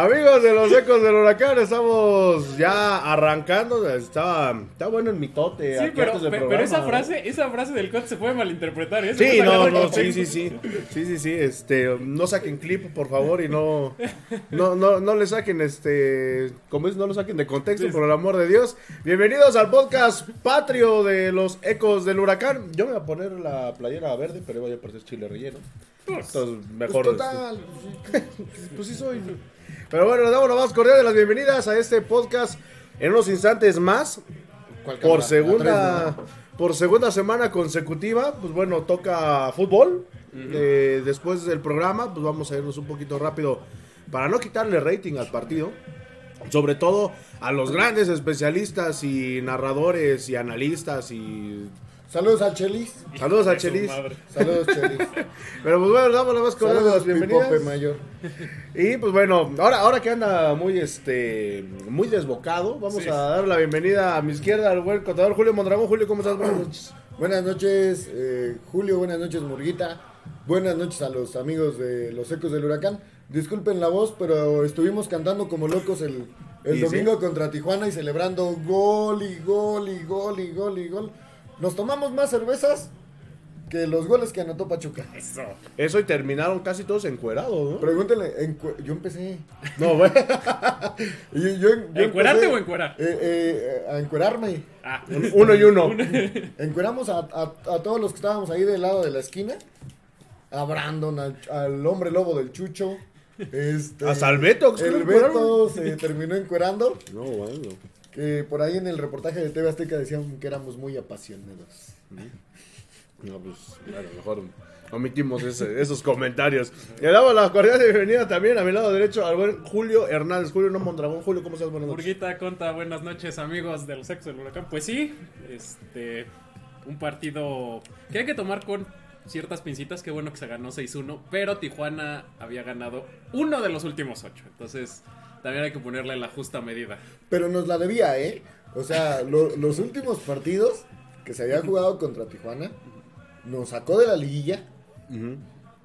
Amigos de los ecos del huracán, estamos ya arrancando. Está, está bueno el mitote. Sí, pero, pero esa ¿no? frase, esa frase del coach se puede malinterpretar. ¿eh? Sí, no, no, como- sí, sí, sí. Sí, sí, sí. Este, no saquen clip, por favor, y no, no, no, no le saquen, este, como es, no lo saquen de contexto, Sí. por el amor de Dios. Bienvenidos al podcast patrio de los ecos del huracán. Yo me voy a poner la playera verde, pero voy a parecer chile relleno. Entonces, mejor. Pues total. Pues sí soy. Pero bueno, les damos la más cordial de las bienvenidas a este podcast en unos instantes más. ¿Cuál Por segunda, por segunda semana consecutiva, pues bueno, toca fútbol. Eh, después del programa, pues vamos a irnos un poquito rápido para no quitarle rating al partido. Sobre todo a los grandes especialistas y narradores y analistas y... Saludos al Chelis. Saludos a de su Chelis. Saludos, Chelis. Pero pues bueno, damos la más cordial de las Saludos, bienvenidas. Mayor. Y pues bueno, ahora, ahora que anda muy este muy desbocado, vamos Sí. a dar la bienvenida a mi izquierda al buen contador Julio Mondragón. Julio, ¿cómo estás? Buenas noches. Buenas noches, eh, Julio. Buenas noches, Murguita. Buenas noches a los amigos de los Ecos del Huracán. Disculpen la voz, pero estuvimos cantando como locos el, el ¿Y domingo contra Tijuana y celebrando gol y gol y gol y gol y gol. Nos tomamos más cervezas que los goles que anotó Pachuca. Eso. Eso y terminaron casi todos encuerados, ¿no? Pregúntenle, encu- yo empecé. No, güey. Yo- yo- yo ¿Encuerarte empecé, o encuerar? eh, eh, a encuerarme. Ah, Uno y uno. Encueramos a, a- a todos los que estábamos ahí del lado de la esquina. A Brandon, al, al hombre lobo del Chucho. Este, Hasta al Beto, que se El. Beto se terminó encuerando. No, bueno. Que por ahí en el reportaje de TV Azteca decían que éramos muy apasionados. No, pues, claro, mejor omitimos ese- esos comentarios. Le damos la cordial bienvenida también a mi lado derecho al buen Julio Hernández. Julio, no Mondragón. Julio, ¿cómo estás? Buenas noches. Murguita, Conta, buenas noches amigos de los Ecos del Huracán. Pues sí, este, un partido que hay que tomar con ciertas pincitas. Qué bueno que se ganó 6-1, pero Tijuana había ganado uno de los últimos ocho. Entonces, también hay que ponerle la justa medida. Pero nos la debía, ¿eh? O sea, lo- los últimos partidos que se había jugado contra Tijuana nos sacó de la liguilla.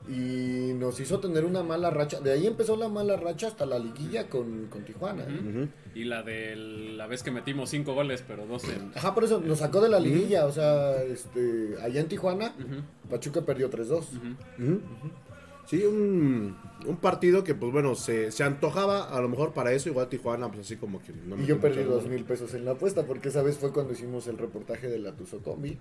Y nos hizo tener una mala racha. De ahí empezó la mala racha hasta la liguilla con, con Tijuana. ¿eh? Y la de la vez que metimos cinco goles, pero dos en... Ajá, por eso nos sacó de la liguilla. O sea, este, allá en Tijuana, Pachuca perdió 3-2. Sí, un, un partido que, pues bueno, se, se antojaba a lo mejor para eso. Igual Tijuana, pues así como que no Y yo perdí dos mil pesos en la apuesta porque esa vez fue cuando hicimos el reportaje de la Tuzo Combi.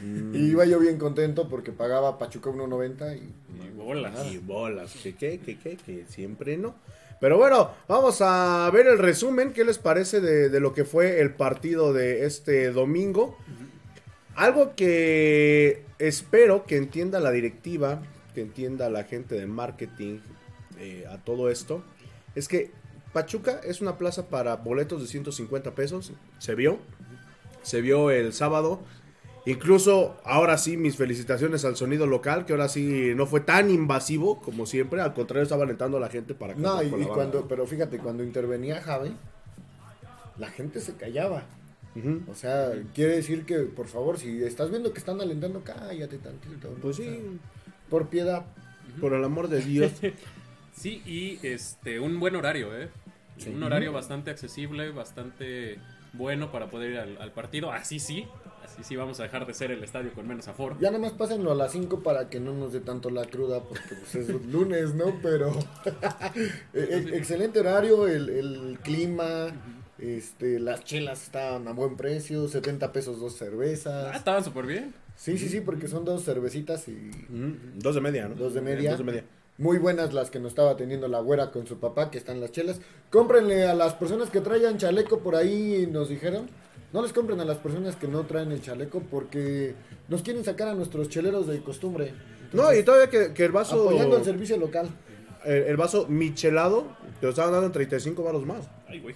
Mm. Y iba yo bien contento porque pagaba Pachuca 1.90 y... Y bolas. Y bolas, que qué, que qué, que siempre no. Pero bueno, vamos a ver el resumen. ¿Qué les parece de, de lo que fue el partido de este domingo? Algo que espero que entienda la directiva, que entienda la gente de marketing eh, a todo esto, es que Pachuca es una plaza para boletos de 150 pesos. Se vio, se vio el sábado. Incluso ahora sí, mis felicitaciones al sonido local, que ahora sí no fue tan invasivo como siempre. Al contrario, estaba alentando a la gente para que No, y, y cuando, pero fíjate, cuando intervenía Javi, la gente se callaba. Ujú. O sea, quiere decir que, por favor, si estás viendo que están alentando, cállate tantito. ¿no? Pues O sea, sí, por piedad. por el amor de Dios. Sí, y este un buen horario, ¿eh? Un horario bastante accesible, bastante bueno para poder ir al, al partido. Así sí, así sí vamos a dejar de ser el estadio con menos aforo. Ya nomás pásenlo a las 5 para que no nos dé tanto la cruda, porque pues, es lunes, ¿no? Pero e- e- excelente horario, el, el clima, este, las chelas estaban a buen precio, 70 pesos dos Ah, cervezas. estaban súper bien. Sí, sí, sí, porque son dos cervecitas y. Dos de media, ¿no? Dos de media. Dos de media. muy buenas las que nos estaba teniendo la güera con su papá, que están las chelas. Cómprenle a las personas que traigan chaleco por ahí, nos dijeron. No les compren a las personas que no traen el chaleco porque nos quieren sacar a nuestros cheleros de costumbre. No, y todavía que, que el vaso. Apoyando el servicio local. El, el vaso michelado te lo estaban dando en 35 baros más. Ay, güey.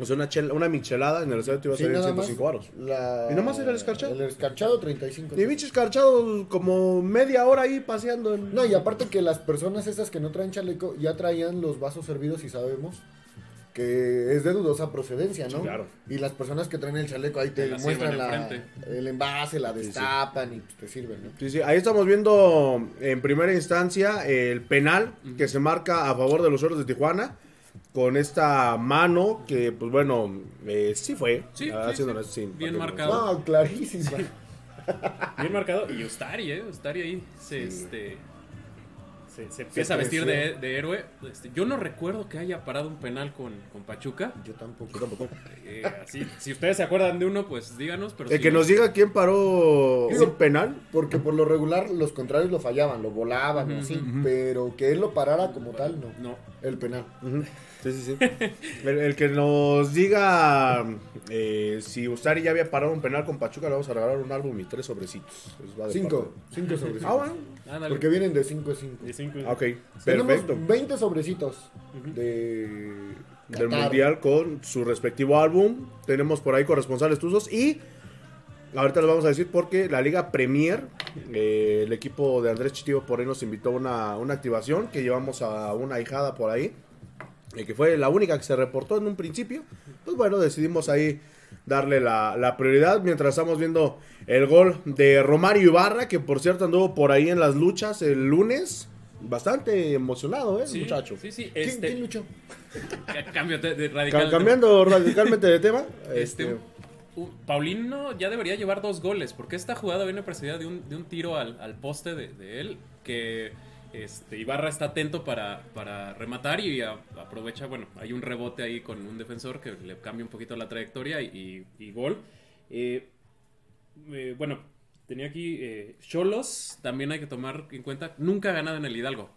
O sea, una, chela- una michelada en el estadio te iba a Sí, salir en nada más 105 baros. la- ¿Y nomás era el escarchado? El escarchado, 35. Y bichos escarchados como media hora ahí paseando. En... No, y aparte que las personas esas que no traen chaleco ya traían los vasos servidos y sabemos que es de dudosa procedencia, ¿no? Sí, claro. Y las personas que traen el chaleco ahí te la muestran la- el envase, la sí. destapan y pues, te sirven, ¿no? Sí, sí, ahí estamos viendo en primera instancia el penal que se marca a favor de los Oros de Tijuana con esta mano que, pues bueno, eh, sí fue. Sí, ah, sí, sí. Bien marcado. No, clarísima. Bien marcado. Y Ustari, ¿eh? Ustari ahí se, este, se, se empieza a vestir de, héroe. Este, yo no recuerdo que haya parado un penal con, con Pachuca. Yo tampoco. Yo tampoco. Eh, así, si ustedes se acuerdan de uno, pues díganos. Pero El si que no- nos diga quién paró un penal. Porque por lo regular los contrarios lo fallaban, lo volaban, o así. Pero que él lo parara como tal, no. No. El penal. Ujú. Sí, sí, sí. El, el que nos diga eh, si Ustari ya había parado un penal con Pachuca, le vamos a regalar un álbum y tres sobrecitos. Es va de Cinco. parte. Cinco sobrecitos. Ah, bueno. Ándale. Porque vienen de 5 a 5. De cinco- Ok, Tenemos perfecto. 20 sobrecitos de del Qatar. mundial con su respectivo álbum. Tenemos por ahí corresponsales tuzos y ahorita les vamos a decir porque la Liga Premier, eh, el equipo de Andrés Chitivo por ahí nos invitó a una, una activación que llevamos a una hijada por ahí, eh, que fue la única que se reportó en un principio. Pues bueno, decidimos ahí darle la, la prioridad mientras estamos viendo el gol de Romario Ibarra, que por cierto anduvo por ahí en las luchas el lunes. Bastante emocionado, ¿eh, Sí, muchacho? Sí, sí. ¿Quién, Este, quién luchó? cambio de, de Ca- radical. cambiando radicalmente de tema. Este, Este, uh, Paulino ya debería llevar dos goles, porque esta jugada viene precedida de un, de un tiro al, al poste de, de él, que este, Ibarra está atento para, para rematar y aprovecha, bueno, hay un rebote ahí con un defensor que le cambia un poquito la trayectoria y gol. Eh, eh, bueno, tenía aquí eh, Cholos, también hay que tomar en cuenta, nunca ha ganado en el Hidalgo.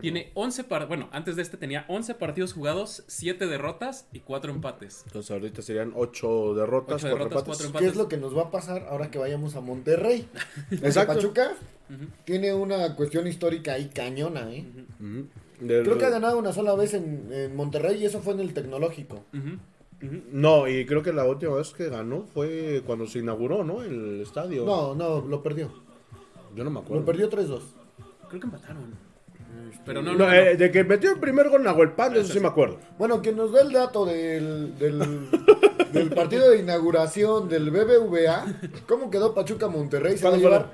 Tiene 11 par bueno, antes de este tenía 11 partidos jugados, 7 derrotas y 4 empates. entonces ahorita serían 8 derrotas, Ocho 4 derrotas, empates. cuatro ¿Qué empates. es lo que nos va a pasar ahora que vayamos a Monterrey? Exacto. Pachuca tiene una cuestión histórica ahí cañona, ¿eh? Ujú. Del- Creo que ha ganado una sola vez en, en Monterrey y eso fue en el tecnológico. Ujú. Ujú. No, y creo que la última vez que ganó fue cuando se inauguró, ¿no? El estadio. No, no, lo perdió. Yo no me acuerdo. Lo perdió 3-2. Creo que empataron. Pero no, No, no, no. eh, de que metió el primer gol Nahuel Pan, de eso sí me acuerdo. Bueno, que nos dé el dato del, del, del partido de inauguración del BBVA. ¿Cómo quedó Pachuca Monterrey? Se va a ¿Cuándo fue llevar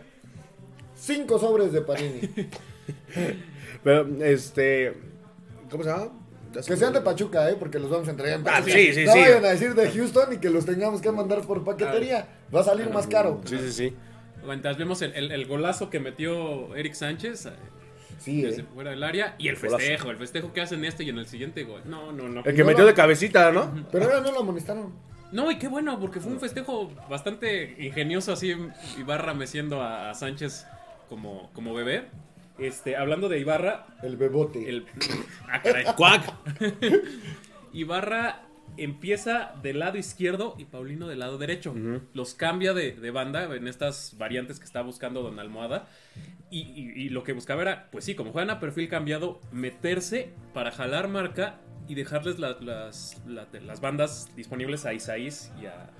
cinco sobres de Panini. Pero, este. ¿Cómo se llama? Que sean de. Pachuca, ¿eh? Porque los vamos a entregar en Ah, Pachuca. sí, sí, no sí. vayan a decir de Houston y que los tengamos que mandar por paquetería. Va a salir más caro. Sí, sí, sí. Mientras vemos el, el- el golazo que metió Eric Sánchez eh, Sí, desde ¿eh? fuera del área y el festejo, el festejo que hacen este y en el siguiente gol. No, no, no. El que No, metió de cabecita, ¿no? Pero ahora no lo amonestaron. No, y qué bueno, porque fue un festejo bastante ingenioso así Ibarra meciendo a, a Sánchez como, como bebé. Este, hablando de Ibarra, El bebote. el ah, caray. ¡Cuac! Ibarra empieza del lado izquierdo y Paulino del lado derecho. Los cambia de, de banda en estas variantes que está buscando Don Almohada. Y, y- y lo que buscaba era, pues sí, como juegan a perfil cambiado, meterse para jalar marca y dejarles la- las, la- las bandas disponibles a Isaís y a,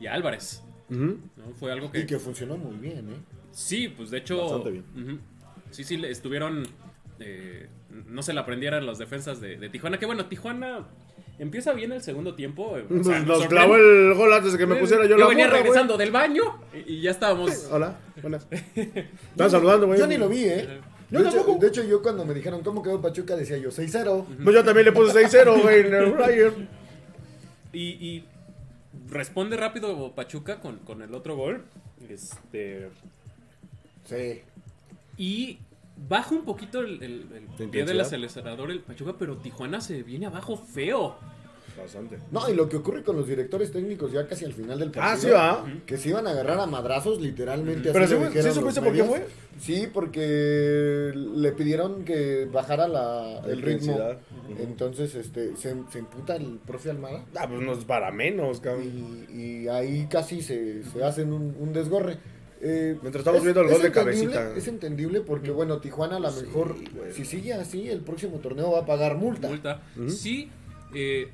y a Álvarez. ¿no? Fue algo que... Y que funcionó muy bien, ¿eh? Sí, pues de hecho. Bastante bien. ujú. Sí, sí, le estuvieron. eh, no se la aprendieran las defensas de, de Tijuana. Que bueno, Tijuana empieza bien el segundo tiempo. eh, o sea, Nos, clavó el gol antes de que me pusiera yo, la venía morra, güey. regresando del baño y, y ya estábamos. Hola, buenas. Están saludando, güey. Yo ni lo vi, ¿eh? Yo De hecho, de hecho, yo cuando me dijeron cómo quedó Pachuca decía yo 6-0. Pues yo también le puse 6-0, güey, en el Flyer. Y, y responde rápido Pachuca con, con el otro gol. Este. Sí. Y baja un poquito el, el- el pie del acelerador el Pachuca, pero Tijuana se viene abajo feo. Bastante. No, y lo que ocurre con los directores técnicos ya casi al final del partido. Ah, sí, va. Que se iban a agarrar a madrazos, literalmente. Pero así sí, supiste por qué fue. Sí, porque le pidieron que bajara la, el ritmo. Entonces, este, se, se emputa el profe Almada. Ah, pues no es para menos, cabrón. Y, y ahí casi se, se hacen un, un desgorre. Eh, Mientras estamos viendo el gol de cabecita. Es entendible porque, bueno, Tijuana a lo mejor, si sigue así, el próximo torneo va a pagar multa. multa. Sí, eh,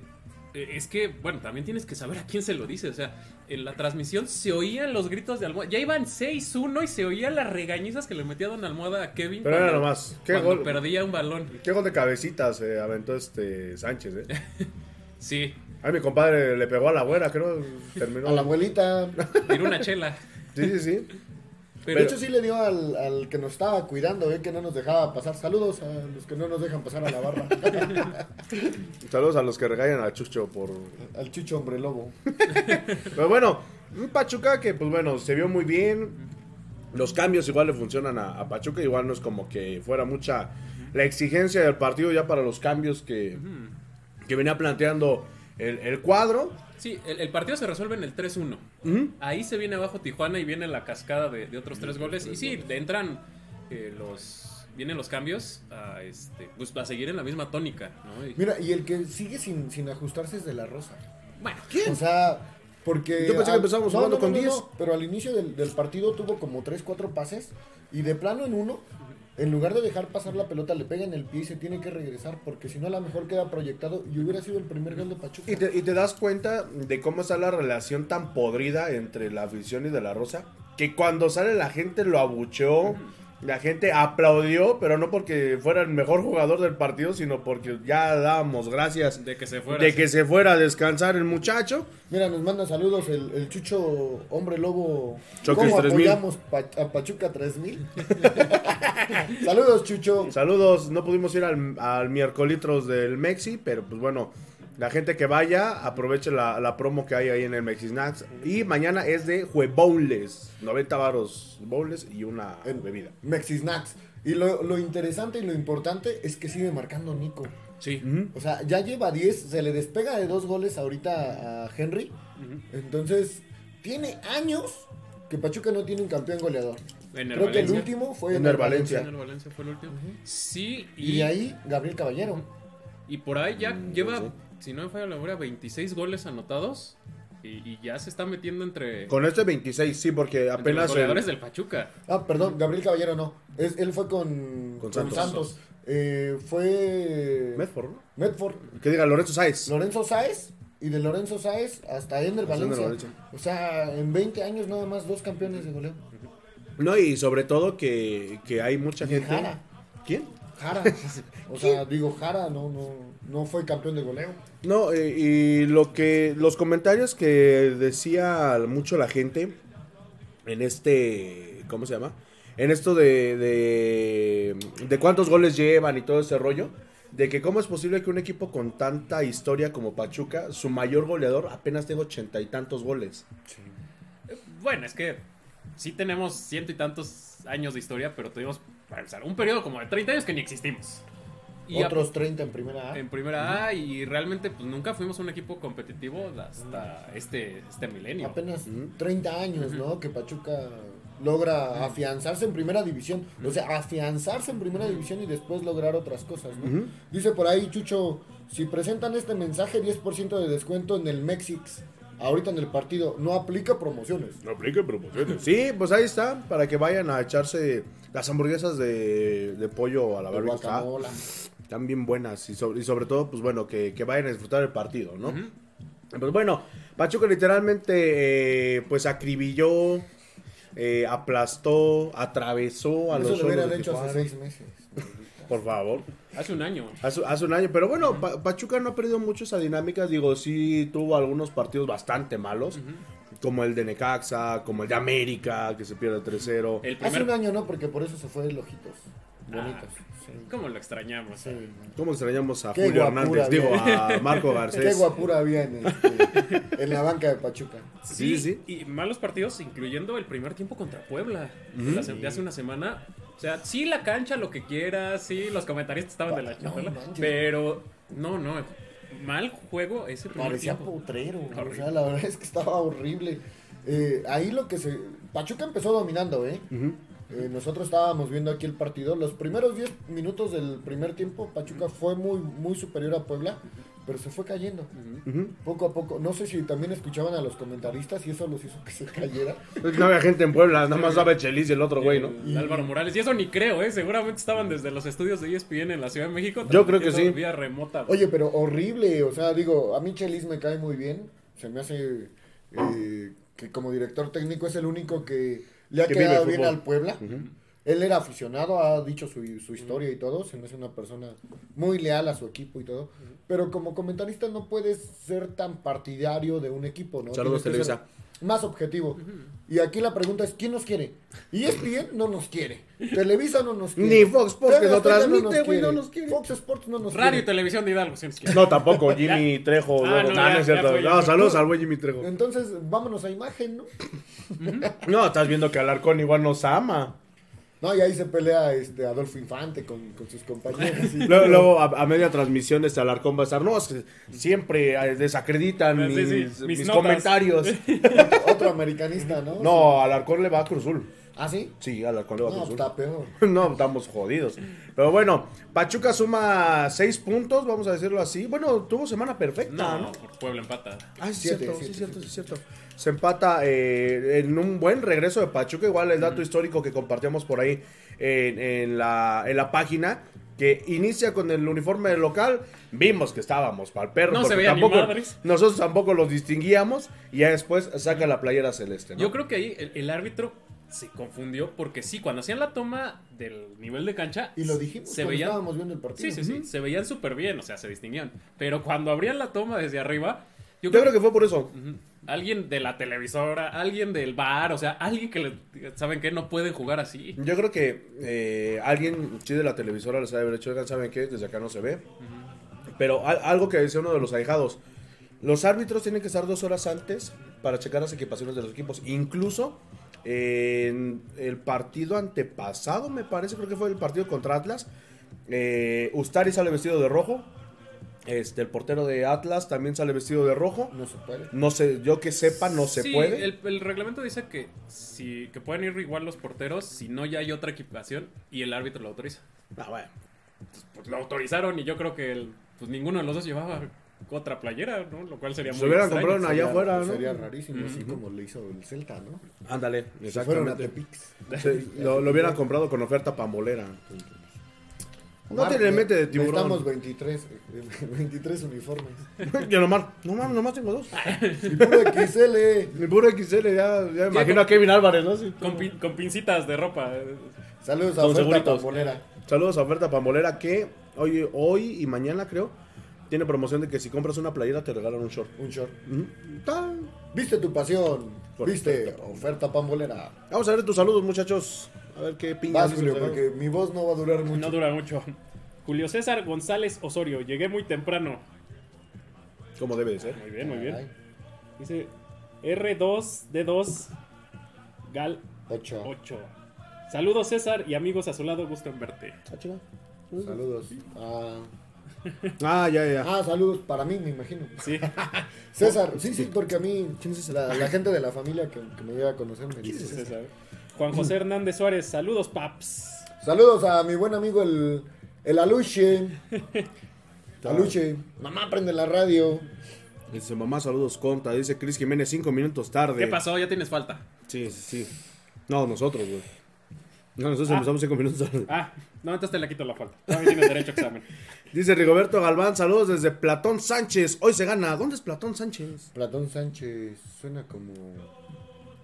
eh, es que, bueno, también tienes que saber a quién se lo dice. O sea, en la transmisión se oían los gritos de Almohada. Ya iban 6-1 y se oían las regañizas que le metía Don Almohada a Kevin. Pero era nomás. ¿Qué cuando gol? perdía un balón. ¿Qué gol de cabecita se aventó este Sánchez, eh? Sí, Ay, mi compadre le pegó a la güera, creo. Terminó. A la abuelita. tiró una chela. Sí, sí, sí. Pero, de hecho, sí le dio al, al que nos estaba cuidando, ¿eh? que no nos dejaba pasar. Saludos a los que no nos dejan pasar a la barra. Saludos a los que regañan a Chucho por. al chucho hombre lobo. Pero bueno, un Pachuca que, pues bueno, se vio muy bien. Los cambios igual le funcionan a, a Pachuca. Igual no es como que fuera mucha la exigencia del partido ya para los cambios que, que venía planteando el, el cuadro. Sí, el, el partido se resuelve en el 3-1. Ujú. Ahí se viene abajo Tijuana y viene la cascada de, de otros tres goles. Y sí, le entran eh, los. Vienen los cambios a, este, pues, a seguir en la misma tónica, ¿no? Y- Mira, y el que sigue sin, sin ajustarse es de la Rosa. bueno, O sea, porque. Yo pensé que empezábamos jugando con 10. pero al inicio del, del partido tuvo como 3, 4 pases. Y de plano en uno, en lugar de dejar pasar la pelota, le pega en el pie y se tiene que regresar. Porque si no, a lo mejor queda proyectado y hubiera sido el primer gol de Pachuca. Y te, y te das cuenta de cómo está la relación tan podrida entre la afición y de la Rosa. Que cuando sale la gente lo abucheó. La gente aplaudió, pero no porque fuera el mejor jugador del partido, sino porque ya dábamos gracias de que se fuera. de sí. que se fuera a descansar el muchacho. Mira, nos manda saludos el, el Chucho Hombre Lobo. Choques ¿Cómo 3000? apoyamos Pa- a Pachuca 3000? saludos, Chucho. Saludos, no pudimos ir al, al miércolitros del Mexi, pero pues bueno, la gente que vaya, aproveche la, la promo que hay ahí en el Mexi Snacks. Y mañana es de Juebowles, 90 varos bowls y una En- bebida. Mexi Snacks. Y lo, lo interesante y lo importante es que sigue marcando Nico. Sí. O sea, ya lleva 10, se le despega de dos goles ahorita a Henry. Entonces, tiene años que Pachuca no tiene un campeón goleador. En el Creo que el Valencia. último fue En en el el Valencia. Valencia. En el Valencia fue el último. Sí, Y y, ahí, Gabriel Caballero. y por ahí ya lleva, sí. Si no me falla la memoria, 26 goles anotados. Y, y ya se está metiendo entre, Con este 26, sí, porque entre los apenas... el- goleadores del Pachuca. Ah, perdón, Gabriel Caballero no. Es, él fue con, Con con Santos. Santos. Eh, fue Medford, ¿no? Medford. Que diga Lorenzo Sáez. Lorenzo Sáez. Y de Lorenzo Sáez hasta Ender Ender Valencia. Valencia. O sea, en 20 años nada más dos campeones de goleo. No, y sobre todo que, que hay mucha gente... Jara. ¿Quién? Jara. O sea, digo, Jara no, no, no fue campeón de goleo. No, eh, y lo que los comentarios que decía mucho la gente en este, ¿cómo se llama? En esto de, de, de cuántos goles llevan y todo ese rollo, de que cómo es posible que un equipo con tanta historia como Pachuca, su mayor goleador apenas tenga ochenta y tantos goles. Eh, Bueno, es que sí tenemos ciento y tantos años de historia, pero tuvimos, para empezar, un periodo como de 30 años que ni existimos. Y Otros 30 en primera A. en primera A y realmente pues nunca fuimos un equipo competitivo hasta este, este milenio. Apenas 30 años, ¿no? Que Pachuca logra afianzarse en primera división. O sea, afianzarse en primera división y después lograr otras cosas, ¿no? Dice por ahí, Chucho, si presentan este mensaje, 10% de descuento en el Mexix. Ahorita en el partido, no aplica promociones. No aplica promociones. Sí, pues ahí está, para que vayan a echarse las hamburguesas de, de pollo a la barbacoa. Están bien buenas y sobre, y sobre todo, pues bueno, que, que vayan a disfrutar el partido, ¿no? Pues bueno, Pachuca literalmente, eh, pues acribilló, eh, aplastó, atravesó a Eso los lo hubieran hecho hace seis meses. Por favor. Hace un año. Hace, hace un año, pero bueno, Pa- Pachuca no ha perdido mucho esa dinámica, digo, sí tuvo algunos partidos bastante malos, como el de Necaxa, como el de América, que se pierde 3-0. El Hace un año no, porque por eso se fue el ojitos. Bonitos. Ah, sí. ¿Cómo lo extrañamos? Sí. ¿Cómo extrañamos a Qué Julio guapura, Hernández? Digo, bien. a Marco Qué Garcés. guapura había en, este, en la banca de Pachuca. Sí, sí. Y malos partidos, incluyendo el primer tiempo contra Puebla, de, la se- de hace una semana. O sea, sí la cancha, lo que quieras, sí los comentaristas estaban de la No manches. pero no, no, mal juego ese primer Parecía tiempo. potrero. O sea, la verdad es que estaba horrible. Eh, ahí lo que se. Pachuca empezó dominando, ¿eh? Ujú. Eh, nosotros estábamos viendo aquí el partido. Los primeros 10 minutos del primer tiempo, Pachuca fue muy, muy superior a Puebla, pero se fue cayendo. Poco a poco. No sé si también escuchaban a los comentaristas y eso los hizo que se cayera. Es que no había gente en Puebla, nada más daba Chelis y el otro güey, ¿no? El Álvaro Morales. Y eso ni creo, ¿eh? Seguramente estaban desde los estudios de ESPN en la Ciudad de México. Yo creo que sí. Vía remota. Oye, pero horrible. O sea, digo, a mí Chelis me cae muy bien. Se me hace eh, que como director técnico es el único que le ha quedado bien al Puebla. Él era aficionado, ha dicho su, su historia y todo, se me hace una persona muy leal a su equipo y todo. Pero como comentarista no puedes ser tan partidario de un equipo, ¿no? Saludos, Televisa. Más objetivo. Y aquí la pregunta es, ¿quién nos quiere? Y ESPN no nos quiere. Televisa no nos quiere. Ni Fox Sports, que Azteca transmite, güey, no nos quiere. Fox Sports no nos Radio y quiere. televisión de Hidalgo, si nos quiere. No, tampoco, Jimmy Trejo. Ah, no, no, no, no ya- es cierto. ya fue, ya No, saludos al buen Jimmy Trejo. Entonces, vámonos a imagen, ¿no? No, estás viendo que Alarcón igual nos ama. No, y ahí se pelea este Adolfo Infante con, con sus compañeros. y- Luego, luego, a, a media transmisión, este Alarcón va a estar. No, es que siempre eh, desacreditan Sí, mis, sí, mis mis notas. comentarios. Otro americanista, ¿no? No, Alarcón le va a Cruzul. ¿Ah, sí? Sí, Alarcón le va a No, Cruzul. está peor. No, estamos jodidos. Pero bueno, Pachuca suma seis puntos, vamos a decirlo así. Bueno, tuvo semana perfecta, ¿no? No, por Puebla empata. Ah, sí, es Siete, cierto, sí, siete, es cierto, sí, es cierto. Se empata eh, en un buen regreso de Pachuca. Igual el dato histórico que compartíamos por ahí en, en la, en la página. Que inicia con el uniforme del local. Vimos que estábamos para el perro. No se veía ni tampoco, madres. Nosotros tampoco los distinguíamos. Y ya después saca la playera celeste. ¿no? Yo creo que ahí el, el árbitro se confundió porque sí, cuando hacían la toma del nivel de cancha, Y lo dijimos se veían, estábamos viendo el partido. sí, sí, sí, se veían súper bien, o sea, se distinguían. Pero cuando abrían la toma desde arriba, yo, Yo creo que fue por eso. Alguien de la televisora, alguien del bar, o sea, alguien que le, saben que no pueden jugar así. Yo creo que eh, alguien sí de la televisora les ha de haber hecho, ¿saben qué? Desde acá no se ve. Pero al- algo que decía uno de los ahijados, los árbitros tienen que estar dos horas antes para checar las equipaciones de los equipos. Incluso en el partido antepasado, me parece, creo que fue el partido contra Atlas, eh, Ustari sale vestido de rojo. Este, el portero de Atlas también sale vestido de rojo. No se puede. No sé, yo que sepa, no se Sí, puede. El, el reglamento dice que, si, que pueden ir igual los porteros si no ya hay otra equipación y el árbitro lo autoriza. Ah, bueno. Pues lo autorizaron y yo creo que el- pues ninguno de los dos llevaba otra playera, ¿no? Lo cual sería Se muy hubieran extraño. comprado una allá afuera, ¿no? Sería rarísimo, así como le hizo el Celta, ¿no? Ándale, Se fueron a exactamente. Tepix. Sí, lo, lo hubieran comprado con oferta pambolera. No Omar, tiene mente de tiburón. 23, eh, 23 uniformes. Yo nomás, no mames, nomás tengo dos. Y puro XL. Mi puro XL, ya, ya me imagino a Kevin Álvarez, ¿no? Sí. Con, pin- con pincitas de ropa. Saludos a Con Oferta seguritos. Pambolera. Saludos a oferta pambolera que hoy, hoy y mañana creo tiene promoción de que si compras una playera te regalan un short. Un short. Viste tu pasión. Viste Oferta Oferta Pambolera. Vamos a ver tus saludos, muchachos. A ver qué piñas. Vas, Julio, porque mi voz no va a durar mucho. No dura mucho. Julio César González Osorio, llegué muy temprano. Como debe de ser. Muy bien, muy bien. Dice R2D2 Gal 8. 8. Saludos César y amigos a su lado, gusto en verte. Ah. Saludos. Ah, Ah, ya, ya. ah, saludos para mí, me imagino. Sí. César, sí, sí, porque a mí, la, la gente de la familia que, que me llega a conocer me dice César. César. Juan José Hernández Suárez, saludos paps. Saludos a mi buen amigo el, el Aluche. Aluche, mamá prende la radio. Dice mamá, saludos, conta. Dice Cris Jiménez, cinco minutos tarde. ¿Qué pasó? Ya tienes falta. Sí, sí. No, nosotros, güey. No, nosotros Ah. empezamos cinco minutos tarde. Ah, no, entonces te le quito la falta. También tienes derecho a examen. Dice Rigoberto Galván, saludos desde Platón Sánchez. Hoy se gana. ¿Dónde es Platón Sánchez? Platón Sánchez suena como.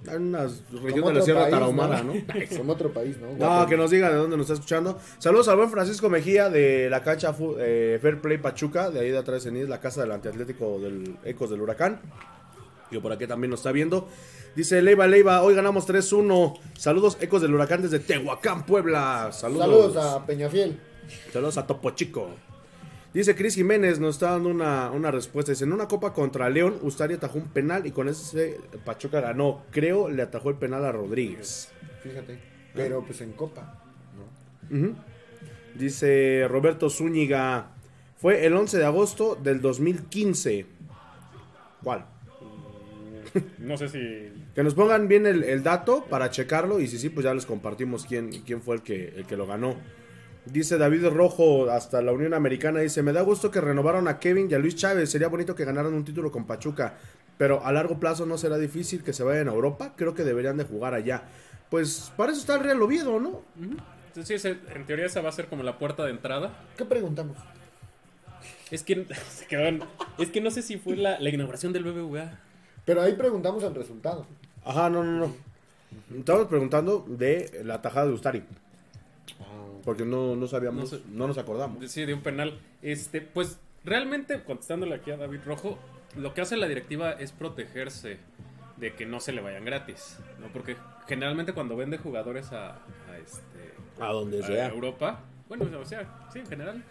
En una región de la Sierra país, Tarahumara, ¿no? Como otro país, ¿no? No, que nos diga de dónde nos está escuchando. Saludos al buen Francisco Mejía de la cancha eh, Fair Play Pachuca, de ahí de atrás en la casa del antiatlético del Ecos del Huracán. Yo por aquí también nos está viendo. Dice Leiva Leiva, hoy ganamos 3-1. Saludos Ecos del Huracán desde Tehuacán, Puebla. Saludos. Saludos a Peñafiel. Saludos a Topo Chico. Dice Cris Jiménez, nos está dando una, una respuesta. Dice, en una copa contra León, Ustari atajó un penal y con ese Pachuca ganó. Creo le atajó el penal a Rodríguez. Fíjate. Pero pues en Copa. ¿no? Dice Roberto Zúñiga, fue el 11 de agosto del 2015. ¿Cuál? No sé si. Que nos pongan bien el, el dato para checarlo y si sí, pues ya les compartimos quién, quién fue el que, el que lo ganó. Dice David Rojo, hasta la Unión Americana, dice, me da gusto que renovaron a Kevin y a Luis Chávez, sería bonito que ganaran un título con Pachuca, pero a largo plazo no será difícil que se vayan a Europa, creo que deberían de jugar allá. Pues para eso está el Real Oviedo, ¿no? Ese- en teoría esa va a ser como la puerta de entrada. ¿Qué preguntamos? Es que Es que no sé si fue la, la inauguración del BBVA. Pero ahí preguntamos el resultado. Ajá, no, no, no. Estamos preguntando de la tajada de Ustari. Porque no, no sabíamos, No nos acordamos. Sí, de un penal. Este, pues realmente, contestándole aquí a David Rojo, lo que hace la directiva es protegerse de que no se le vayan gratis, ¿no? Porque generalmente cuando vende jugadores a, a este A donde a sea. Europa, bueno, o sea, sí, en general,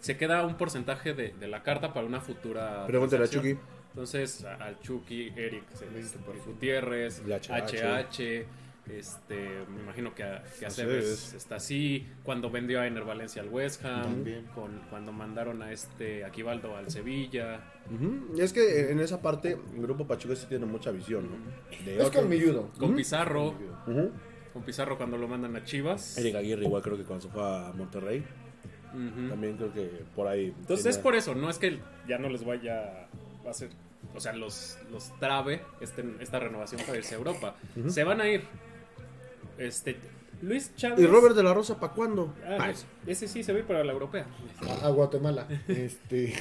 se queda un porcentaje de, de la carta para una futura. Pregúntale a. Chucky. Entonces, a- al Chucky, Eric, este, Gutiérrez, HH. Este, me imagino que a, que a está así. Cuando vendió a Ener Valencia al West Ham, con, cuando mandaron a este Aquivaldo al Sevilla. Es que en esa parte, el grupo Pachuca sí tiene mucha visión, ¿no? De Es otro- colmilludo. Con Pizarro, con Pizarro cuando lo mandan a Chivas. Eric Aguirre igual creo que cuando se fue a Monterrey, también creo que por ahí. Entonces es por eso, no es que ya no les vaya a hacer, o sea, los, los trabe este, esta renovación para irse a Europa. Se van a ir. Este, Luis Chávez. ¿Y Robert de la Rosa para cuándo? Ah, ese sí se ir para la europea. A, Guatemala. Este.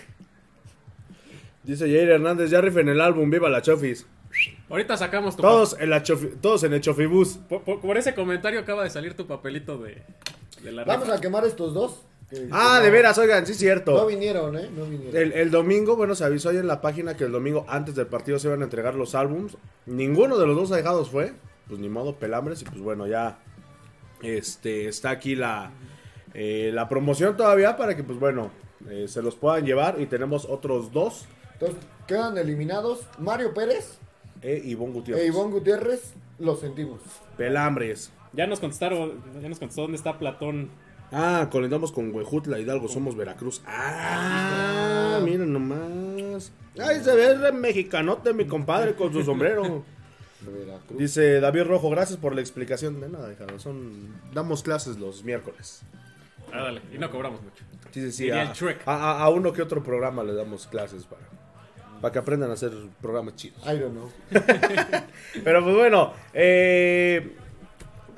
Dice Jair Hernández, ya rifen el álbum, viva la Chofis. Ahorita sacamos tu Todos en, la chofi- todos en el Chofibus. por, por ese comentario acaba de salir tu papelito de, de la Vamos rifa. a quemar estos dos. que- Ah, que de no- veras, oigan, sí es No cierto. vinieron, ¿eh? No vinieron. El, el domingo, bueno, se avisó ahí en la página que el domingo antes del partido se iban a entregar los álbums. Ninguno de los dos dejados fue. Pues ni modo, pelambres. Y pues bueno, ya este, está aquí la, eh, la promoción todavía para que pues bueno, eh, se los puedan llevar. Y tenemos otros dos. Entonces, quedan eliminados Mario Pérez E Ivonne Gutiérrez. e Ivonne Gutiérrez. Lo sentimos. Pelambres. Ya nos contestaron, ya nos contestó dónde está Platón. Ah, colindamos con Huejutla, Hidalgo, somos Veracruz. Ah, miren nomás. Ay, se ve el mexicanote, mi compadre, con su sombrero. Veracruz. Dice David Rojo, gracias por la explicación. De nada, hija, son damos clases los miércoles. Ah, dale, y no cobramos mucho. Sí, sí, sí. A- a- a uno que otro programa le damos clases para, para que aprendan a hacer programas chidos. I don't know. Pero pues bueno, eh,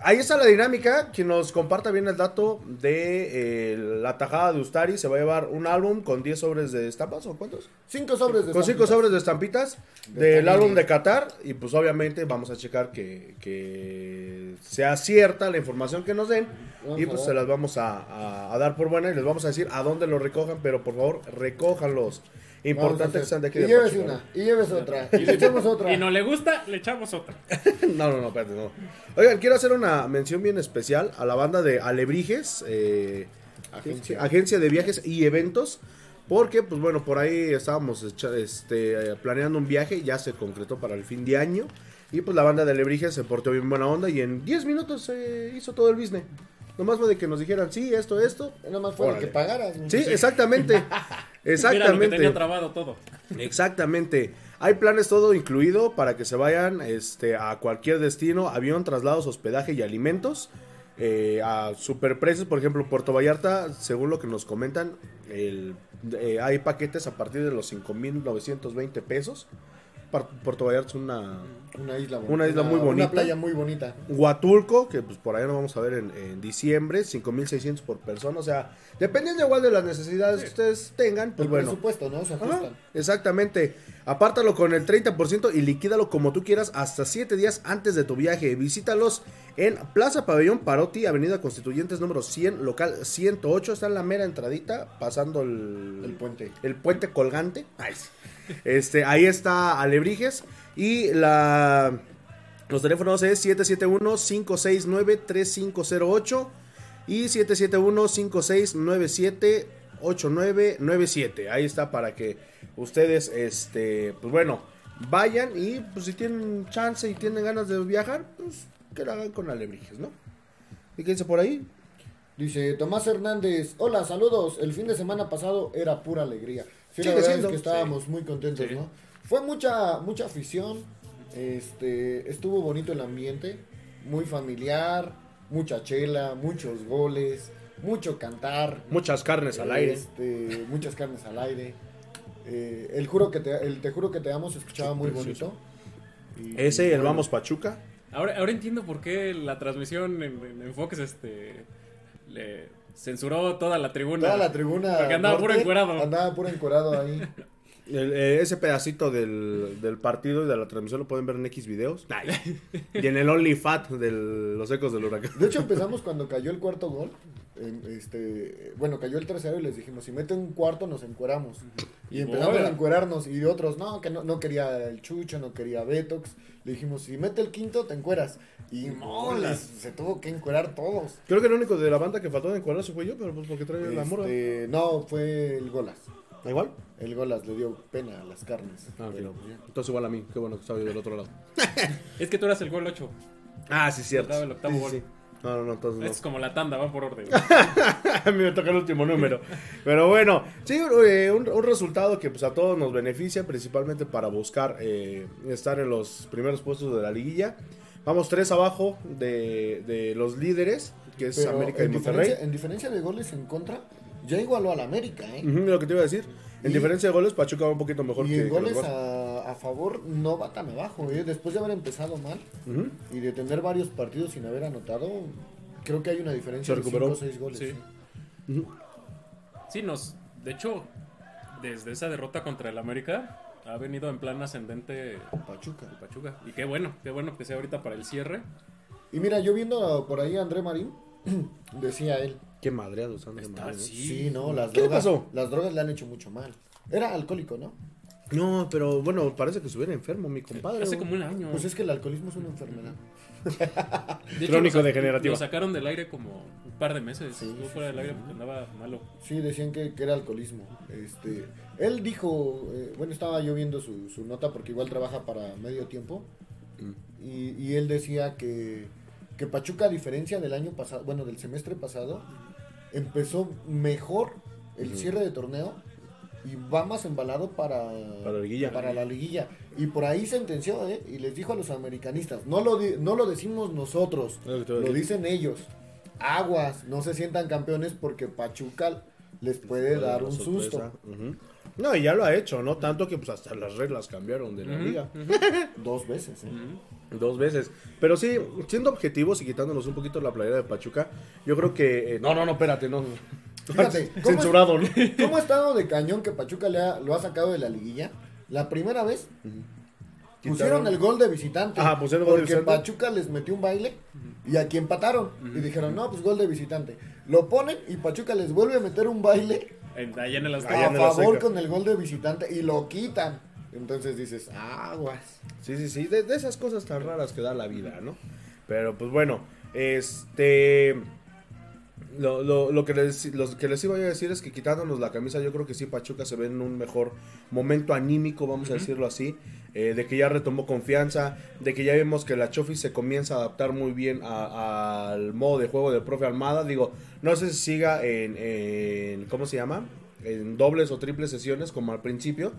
ahí está la dinámica. Quien nos comparta bien el dato de eh, la tajada de Ustari se va a llevar un álbum con 10 sobres de estampas o cuántos? Cinco sobres de Con 5 estampitas. sobres de estampitas De del álbum de Qatar. Y pues obviamente vamos a checar que, que sea cierta la información que nos den. Vamos y pues se las vamos a, a- a dar por buena y les vamos a decir a dónde lo recojan. Pero por favor, recójanlos. Importante que sean de aquí Y de lleves una, y lleves otra, y le echamos otra. Y no le gusta, le echamos otra. No, no, no, espérate, no. Oigan, quiero hacer una mención bien especial a la banda de Alebrijes, eh, Agencia. agencia de viajes y eventos. Porque, pues bueno, por ahí estábamos echa- este, eh, planeando un viaje, ya se concretó para el fin de año. Y pues la banda de Alebrijes se portó bien buena onda y en 10 minutos se hizo todo el business. Nomás fue de que nos dijeran, sí, esto, esto. Nada más fue de que pagaras. Sí, exactamente. Mira lo que Exactamente. tenía trabado todo. Exactamente. Hay planes todo incluido para que se vayan este, a cualquier destino, avión, traslados, hospedaje y alimentos. eh, a superprecios, por ejemplo, Puerto Vallarta, según lo que nos comentan, el- eh, hay paquetes a partir de los 5.920 pesos. Puerto Vallarta es una... Una isla Una isla muy bonita. Una playa muy bonita. Huatulco, que pues por ahí nos vamos a ver en, en diciembre, 5.600 por persona. O sea, dependiendo igual de las necesidades que ustedes tengan, pues el bueno. presupuesto, ¿no? Se ajustan. exactamente. Apártalo con el 30% y liquídalo como tú quieras hasta 7 días antes de tu viaje. Visítalos en Plaza Pabellón Parotti, Avenida Constituyentes número 100, local 108. Está en la mera entradita, pasando el, El puente. el puente colgante. Este, ahí está Alebrijes. Y la los teléfonos es 771-569-3508 y 771-5697-8997. Ahí está para que ustedes, este, pues bueno, vayan y pues si tienen chance y tienen ganas de viajar, pues que lo hagan con Alebrijes, ¿no? ¿Y qué dice por ahí? Dice Tomás Hernández, hola, saludos. El fin de semana pasado era pura alegría. Sí, la verdad siendo. es que estábamos muy contentos, Sí. ¿no? Fue mucha, mucha afición. Este, estuvo bonito el ambiente, muy familiar, mucha chela, muchos goles, mucho cantar. Muchas carnes al aire. Este, muchas carnes al aire. Eh, el juro que te, el te juro que te amo se escuchaba muy Precioso. bonito. Y- Ese, y el bueno, Vamos Pachuca. Ahora, ahora entiendo por qué la transmisión en, en Enfoques este, le censuró toda la tribuna. Toda la tribuna. Porque andaba puro norte encuerado. Andaba puro encuerado ahí. El- eh, ese pedacito del, del partido y de la transmisión lo pueden ver en X videos. y en el OnlyFat de los ecos del huracán. De hecho, empezamos cuando cayó el cuarto gol. en- este, bueno, cayó el tercero y les dijimos, si mete un cuarto nos encueramos. Y empezamos Hola. a encuerarnos y otros, no, que no, no quería el Chucho, no quería Betox. Le dijimos, si mete el quinto te encueras. Y no, les- se tuvo que encuerar todos. Creo que el único de la banda que faltó de encuadrarse fue yo, pero pues porque trae la morra. Este, no, fue el Golas. ¿Da igual? El Golas le dio pena a las carnes. Ah, ok. Pero, ya. Entonces igual a mí. Qué bueno que estaba yo del otro lado. Es que tú eras el gol 8. Ah, sí, cierto. El octavo Sí, gol. sí. No, no, no, entonces no. Es como la tanda, va por orden. a mí me toca el último número. Pero bueno, sí, eh, un, un resultado que pues a todos nos beneficia, principalmente para buscar eh, estar en los primeros puestos de la liguilla. Vamos tres abajo de, de los líderes, que es Pero América y en Monterrey. diferencia, en diferencia de goles en contra, ya igualó al América, ¿eh? Lo que te iba a decir. En Y- diferencia de goles, Pachuca va un poquito mejor Y que, en goles a, a favor no va tan abajo, ¿eh? Después de haber empezado mal y de tener varios partidos sin haber anotado, creo que hay una diferencia Se de recuperó. 5 o 6 goles. Sí. ¿eh? Sí, nos. De hecho, desde esa derrota contra el América, ha venido en plan ascendente Pachuca. el Pachuca. Y qué bueno, qué bueno que sea ahorita para el cierre. Y mira, yo viendo por ahí a André Marín, decía él, Qué madreados André Está sí, no, las ¿Qué le drogas, pasó? las drogas le han hecho mucho mal. Era alcohólico, ¿no? No, pero bueno, parece que estuviera enfermo mi compadre. Hace como un año. Pues es que el alcoholismo es una enfermedad. De hecho, Crónico degenerativo. Lo sacaron del aire como un par de meses. Sí, Estuvo sí, fuera del aire porque andaba malo. Sí, decían que, que era alcoholismo. Este, él dijo, eh, bueno, estaba yo viendo su, su nota porque igual trabaja para medio tiempo. Mm. Y, y él decía que, que Pachuca, a diferencia del año pasado, bueno, del semestre pasado, empezó mejor el cierre de torneo y va más embalado para, Para la liguilla. para la liguilla. Y por ahí sentenció, ¿eh? Y les dijo a los americanistas, no lo, di- no lo decimos nosotros, lo dicen ellos. Aguas, no se sientan campeones porque Pachuca les puede dar un sorpresa. susto. No, y ya lo ha hecho, ¿no? Tanto que pues hasta las reglas cambiaron de la liga. Dos veces, ¿eh? Dos veces. Pero sí, siendo objetivos y quitándonos un poquito la playera de Pachuca, yo creo que... eh, no, no, no, espérate, no. Fíjate, ¿cómo es- Censurado, ¿no? ¿Cómo ha estado de cañón que Pachuca le ha- lo ha sacado de la liguilla? La primera vez pusieron Quitaron- el gol de visitante. Ajá, pusieron gol de porque visitante. Pachuca les metió un baile y aquí empataron. Y dijeron, no, pues gol de visitante. Lo ponen y Pachuca les vuelve a meter un baile En- allá en el Azteca. a en el favor con el gol de visitante y lo quitan. Entonces dices, aguas. Sí, sí, sí, de, de esas cosas tan raras que da la vida, ¿no? Pero pues bueno, este... Lo, lo, lo que les, lo que les iba a decir es que quitándonos la camisa, yo creo que sí, Pachuca se ve en un mejor momento anímico, vamos a decirlo así, eh, de que ya retomó confianza, de que ya vemos que la Chofi se comienza a adaptar muy bien al modo de juego del profe Almada. Digo, no sé si siga en, en- ¿cómo se llama? En dobles o triples sesiones como al principio,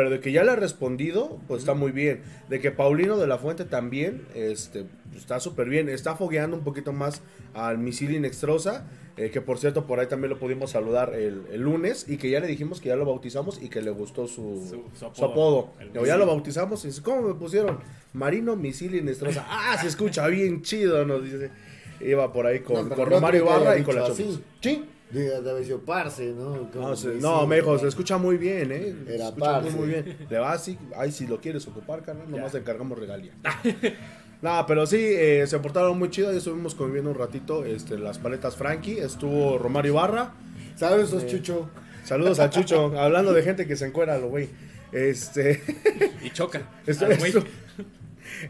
pero de que ya le ha respondido, pues está muy bien. De que Paulino de la Fuente también este, está súper bien. Está fogueando un poquito más al misil Inextrosa, eh, que por cierto por ahí también lo pudimos saludar el, el lunes y que ya le dijimos que ya lo bautizamos y que le gustó su, Su- su su apodo. Digo, ya lo bautizamos y dice, ¿cómo me pusieron? Marino Misil Inextrosa. Ah, se escucha bien chido, nos dice. Iba por ahí con, No, con Romario Ibarra y con la así. Sí. Diga, debe ser parce, ¿no? Como No, se- no, mejo, se escucha muy bien, ¿eh? Se Era escucha muy, parce. muy bien. Le va así, ay, si lo quieres ocupar, carnal, nomás te encargamos regalía. no, pero sí, eh, se portaron muy chido, ya estuvimos conviviendo un ratito, este, las paletas Frankie, estuvo Romario Ibarra, ¿Sabes, sos Chucho? saludos a Chucho, hablando de gente que se encuera, lo güey. Este, Y choca. estu- al güey. estu-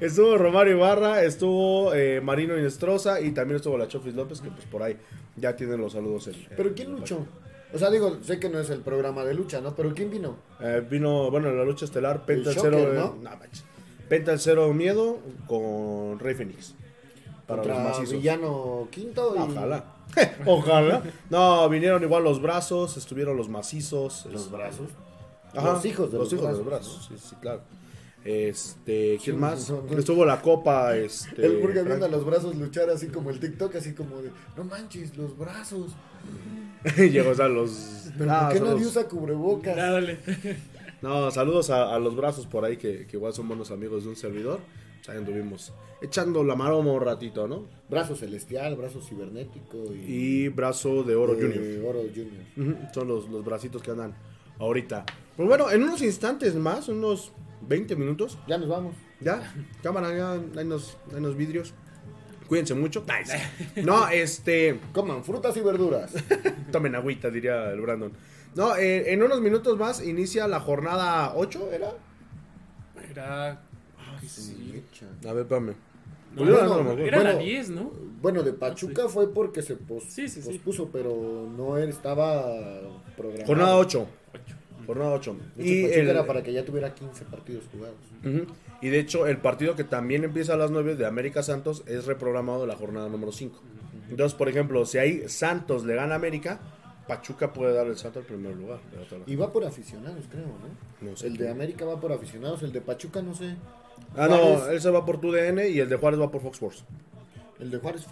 estuvo Romario Ibarra, estuvo eh, Marino Inestrosa y también estuvo la Chofis López, que pues por ahí ya tienen los saludos. en- ¿Pero quién luchó? O sea, digo, sé que no es el programa de lucha, ¿no? Pero ¿quién vino? Eh, vino, bueno, en la lucha estelar, Penta el Shocker, cero, ¿no? Penta el cero miedo con Rey Fénix. Para los macizos. Villano Quinto y... Ojalá. Ojalá. No, vinieron igual los brazos, estuvieron los macizos. Los este, brazos. Ajá, Los hijos de los hijos de los brazos. Sí, sí, claro. Este, ¿quién Sí, más? no, no. Estuvo la copa, este. El Burga viendo a los brazos luchar así como el TikTok, así como de, no manches, los brazos. Llegó a los. Pero Ah, ¿por qué nadie saludos. usa cubrebocas? Dale. No, saludos a, a los brazos por ahí que, que igual son buenos amigos de un servidor. Pues ahí anduvimos echando la maroma un ratito, ¿no? Brazo celestial, brazo cibernético y... Y brazo de oro eh, junior. Oro Junior. Ujú, Son los, los bracitos que andan ahorita. Pues bueno, en unos instantes más, unos 20 minutos, Ya nos vamos. ya, cámara, ya, hay unos, hay unos vidrios. Cuídense mucho. Nice. No, este. Coman frutas y verduras. Tomen agüita, diría el Brandon. No, eh, en unos minutos más inicia la jornada 8, ¿era? Era. Ay, sí. A ver, espérame. No, Pues no, no. Era la Bueno, 10, ¿no? Bueno, de Pachuca fue porque se pos- Sí, sí, sí. pospuso, pero no era- estaba programado. Jornada 8. 8. Jornada 8. De hecho, Y, Pachuca el- era para que ya tuviera 15 partidos jugados. Y de hecho, el partido que también empieza a las 9 de América Santos es reprogramado de la jornada número 5. Entonces, por ejemplo, si ahí Santos le gana a América, Pachuca puede dar el salto al primer lugar. Y va por aficionados, creo, ¿no? No sé el qué. de América va por aficionados, el de Pachuca no sé. Ah, no, él se va por tu DN y el de Juárez va por Fox Sports. El de Juárez,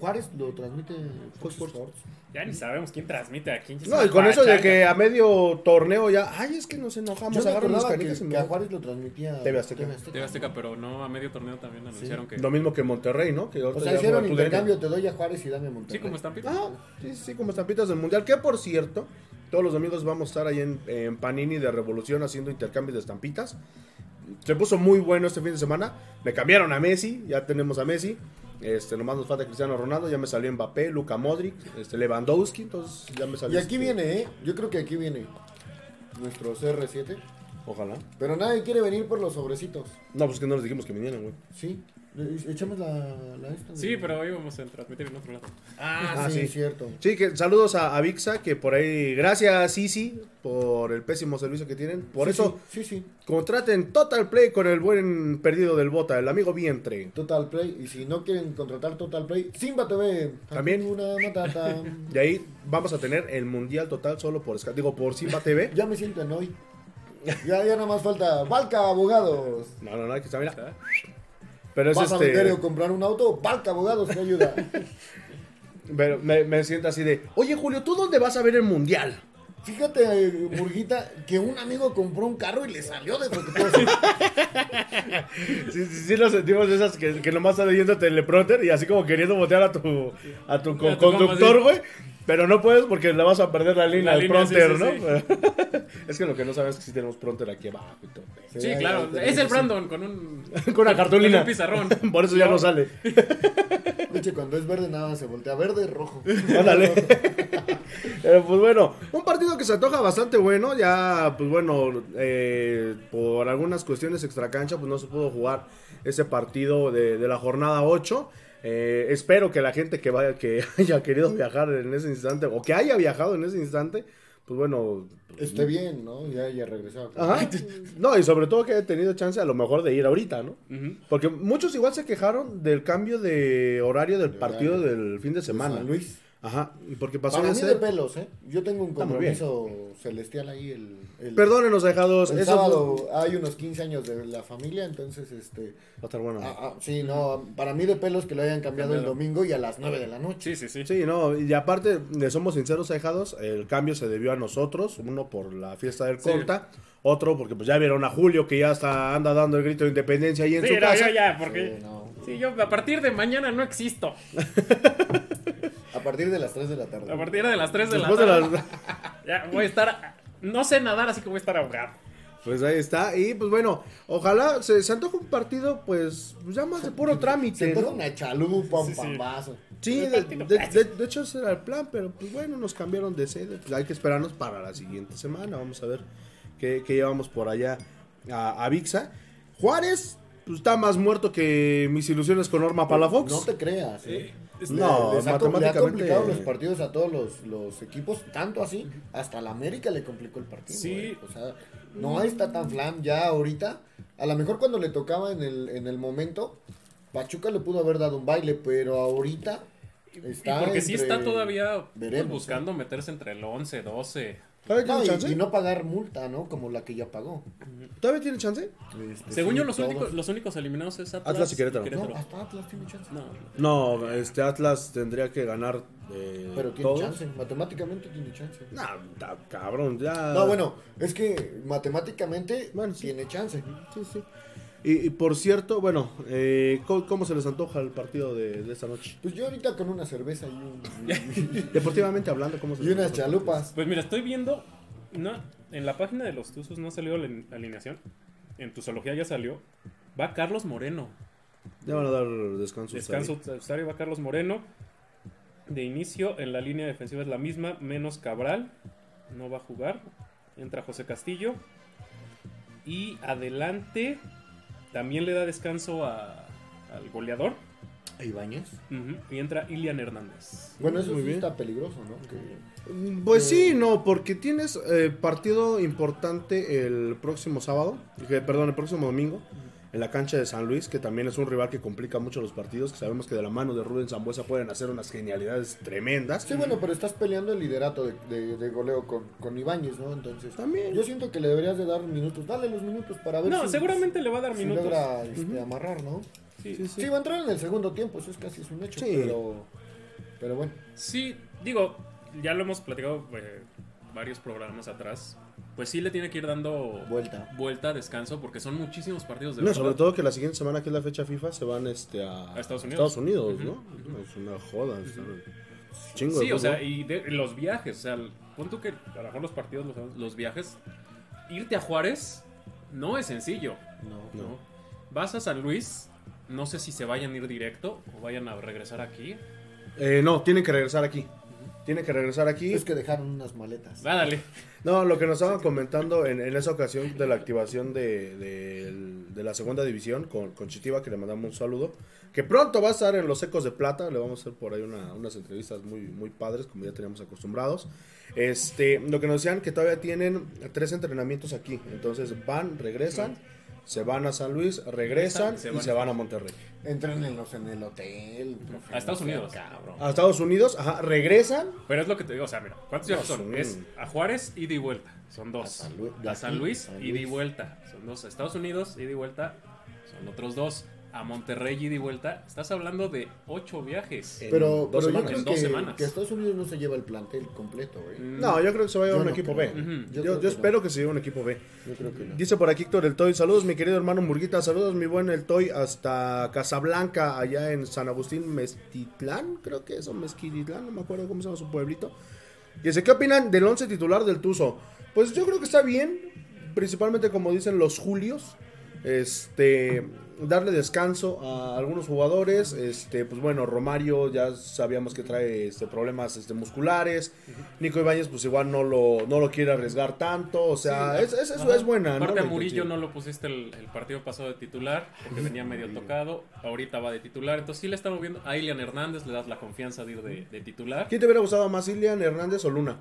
Juárez lo transmite Fox Sports. Sports. Ya ni sabemos quién transmite aquí. No, y con eso de que a medio torneo ya, ay, es que nos enojamos, agarran las que, que a. Juárez lo transmitía TV Azteca. TV Azteca, pero no, a medio torneo también anunciaron que. Lo mismo que Monterrey, ¿no? Que O sea, hicieron intercambio, te doy a Juárez y dame a Monterrey. Sí, como estampita. Ah, sí, sí, como estampitas del mundial. Que por cierto, todos los domingos vamos a estar ahí en, en Panini de Revolución haciendo intercambios de estampitas. Se puso muy bueno este fin de semana. Me cambiaron a Messi, ya tenemos a Messi. Este, nomás nos falta Cristiano Ronaldo, ya me salió Mbappé, Luka Modric, este, Lewandowski, entonces ya me salió. Y aquí este, viene, ¿eh? Yo creo que aquí viene nuestro CR7. Ojalá. Pero nadie quiere venir por los sobrecitos. No, pues que no les dijimos que vinieran, güey. Sí. Echamos la, la esta. de- Sí, pero íbamos a transmitir en otro lado. Ah, Ah, sí, sí. cierto. Sí, que saludos a, a Vixa, que por ahí, gracias Sisi por el pésimo servicio que tienen. Por Sí, eso, Sí, sí, sí. contraten Total Play con el buen perdido del Bota, el amigo Vientre. Total Play. Y si no quieren contratar Total Play, Simba TV. También. Una matata. Y ahí vamos a tener el mundial total solo por digo por Simba TV. ya me siento en hoy. Ya, ya nada más falta. Valca Abogados. No, no, no, aquí está, mira. Pero es ¿Vas a vender este. o comprar un auto? Valca Abogados te ayuda. Pero me, me siento así de. Oye, Julio, ¿tú dónde vas a ver el mundial? Fíjate, eh, Murguita, que un amigo compró un carro y le salió de Sí, sí, sí lo sentimos de esas que, que nomás está leyendo teleprompter y así como queriendo botear a tu, a tu co- conductor, güey. Pero no puedes porque le vas a perder la línea La al línea, sí, prompter, sí, ¿no? es que lo que no sabes es que sí tenemos prompter aquí abajo y todo. Sí, claro. Es el. Brandon con un. Con una cartulina. Con un pizarrón. Por eso ya no sale. Oye, cuando es verde nada se voltea verde, rojo. Ándale. Pero, pues bueno, un partido que se antoja bastante bueno. Ya, pues bueno, eh, por algunas cuestiones extracancha, pues no se pudo jugar ese partido de, de la jornada 8. Eh, espero que la gente que vaya, que haya querido viajar en ese instante, o que haya viajado en ese instante, pues bueno. Esté bien, ¿no? Ya, ya regresó. Ajá. No, y sobre todo que haya tenido chance a lo mejor de ir ahorita, ¿no? Porque muchos igual se quejaron del cambio de horario del De partido horario. del fin de semana. San Luis. Ajá, y porque pasó Para de mí ser... de pelos, ¿eh? Yo tengo un compromiso celestial ahí el... el Perdónenos, dejados. El Eso sábado hay unos 15 años de la familia, entonces, este... va a estar bueno. ah, ah, sí, no, para mí de pelos que lo hayan cambiado el domingo y a las 9 de la noche. Sí, sí, sí. Sí, no, y aparte, le somos sinceros, dejados, el cambio se debió a nosotros, uno por la fiesta del Sí. Corta, otro porque pues ya vieron a Julio que ya está anda dando el grito de independencia ahí en Sí, su no, casa. yo ya, Sí, porque. no. Sí, yo a partir de mañana no existo. A partir de las 3 de la tarde. A partir de las 3 de la de tarde. las- Ya voy a estar. No sé nadar, así que voy a estar ahogado. Pues ahí está, y pues bueno, ojalá se, se antoja un partido, pues, pues ya más de puro Se trámite, pone ¿no? una chalupa, un Sí, sí. pambazo. Sí, de, de- de- de hecho ese era el plan, pero pues bueno, nos cambiaron de sede, pues hay que esperarnos para la siguiente semana, vamos a ver qué, qué llevamos por allá a, a Vixa. Juárez, pues está más muerto que mis ilusiones con Norma Palafox. No te creas, ¿eh? Sí. Le- No, les ha, le ha matemáticamente- complicado los partidos a todos los, los equipos, tanto así, hasta la América le complicó el partido. Sí. O sea, no está tan flam ya ahorita. A lo mejor cuando le tocaba en el, en el momento, Pachuca le pudo haber dado un baile, pero ahorita está. y porque sí entre- está todavía pues, veremos, buscando meterse entre el 11, 12. ¿Todavía tiene No, y- chance? y, no pagar multa, ¿no? Como la que ya pagó. ¿Todavía tiene chance? Este, Según sí, yo, los únicos, los únicos eliminados es Atlas, Atlas y Querétaro. No, hasta Atlas tiene chance. No, No, este Atlas tendría que ganar eh, Pero tiene todos. chance, matemáticamente tiene chance. Nah, ta- cabrón, ya. No, bueno, es que matemáticamente Bueno, sí. tiene chance. Sí, sí. Y, y por cierto, bueno, eh, ¿cómo, cómo se les antoja el partido de, de esta noche? Pues yo ahorita con una cerveza y, un- Deportivamente hablando, ¿cómo se y unas chalupas. Pues mira, estoy viendo. No, en la página de los Tuzos no ha salido la alineación. En tu zoología ya salió. Va Carlos Moreno. Ya van a dar descanso. Descanso. Ustari, va Carlos Moreno. De inicio, en la línea defensiva es la misma, menos Cabral. No va a jugar. Entra José Castillo. Y adelante también le da descanso a- al goleador. ¿A Ibáñez? Y entra Ilian Hernández. Bueno, eso Muy sí bien. está peligroso, ¿no? Que- Pues sí, no, porque tienes eh, partido importante el próximo sábado, que- perdón, el próximo domingo, en la cancha de San Luis, que también es un rival que complica mucho los partidos, que sabemos que de la mano de Rubén Zambuesa pueden hacer unas genialidades tremendas. Sí, bueno, pero estás peleando el liderato de, de- de goleo con, con Ibáñez, ¿no? Entonces, También. yo siento que le deberías de dar minutos. Dale los minutos para ver No, si, seguramente le va a dar si minutos. logra este, amarrar, ¿no? Sí. Sí, Sí. va a entrar en el segundo tiempo, eso es casi es un hecho, Sí. pero, pero bueno. Sí, digo, ya lo hemos platicado eh, varios programas atrás. Pues sí le tiene que ir dando Vuelta. vuelta, descanso, porque son muchísimos partidos de No, verdad. sobre todo que la siguiente semana, que es la fecha FIFA, se van este, a, A Estados Unidos. Estados Unidos, ¿no? No, Es una joda. es un Chingo de Sí, o sea, y de- los viajes, o sea, el- pon tú que a lo mejor los partidos, los, los viajes, irte a Juárez no es sencillo. No. ¿no? Vas a San Luis, no sé si se vayan a ir directo o vayan a regresar aquí. Eh, no, tienen que regresar aquí. Tienen que regresar aquí. Es que dejaron unas maletas. Ah, dale. No, lo que nos estaban comentando en, en esa ocasión de la activación de, de- de la segunda división con, con Chitiba, que le mandamos un saludo, que pronto va a estar en los Ecos de Plata, le vamos a hacer por ahí una- unas entrevistas muy, muy padres, como ya teníamos acostumbrados. Este, lo que nos decían que todavía tienen tres entrenamientos aquí, entonces van, regresan, se van a San Luis, regresan Se y se van a Monterrey. Entrénenlos en el hotel. profe, A Estados Unidos. Cabrón. A Estados Unidos, ajá, regresan. Pero es lo que te digo, o sea, mira, ¿cuántos son? Es a Juárez, ida y vuelta. Son dos. A San Lu- de A aquí, San Luis, San ida y Luis. vuelta. Son dos. A Estados Unidos, ida y vuelta. Son otros dos. A Monterrey, ida y vuelta. Estás hablando de ocho viajes. en Pero, dos pero yo semanas. creo En dos que, semanas. que Estados Unidos no se lleva el plantel completo, güey. Mm, No, yo creo que se va a llevar Yo un no equipo creo. B. Yo, Yo yo creo que espero no. que se lleve un equipo B. Yo creo que no. Dice por aquí Héctor el Toy, saludos mi querido hermano Murguita, saludos mi buen el Toy hasta Casablanca, allá en San Agustín, Mestitlán, creo que es, o no me acuerdo cómo se llama su pueblito. Dice, ¿qué opinan del once titular del Tuzo? Pues yo creo que está bien, principalmente como dicen los Julios, este, darle descanso a algunos jugadores, este, pues bueno, Romario ya sabíamos que trae este, problemas este, musculares, Nico Ibáñez pues igual no lo, no lo quiere arriesgar tanto, o sea, Sí, es, es, es- buena, ¿no? Aparte a La Murillo no lo pusiste el, el partido pasado de titular, porque venía medio tocado. Ahorita va de titular. Entonces sí le estamos viendo. A Ilian Hernández le das la confianza de ir de, de titular. ¿Quién te hubiera gustado más, Ilian Hernández o Luna?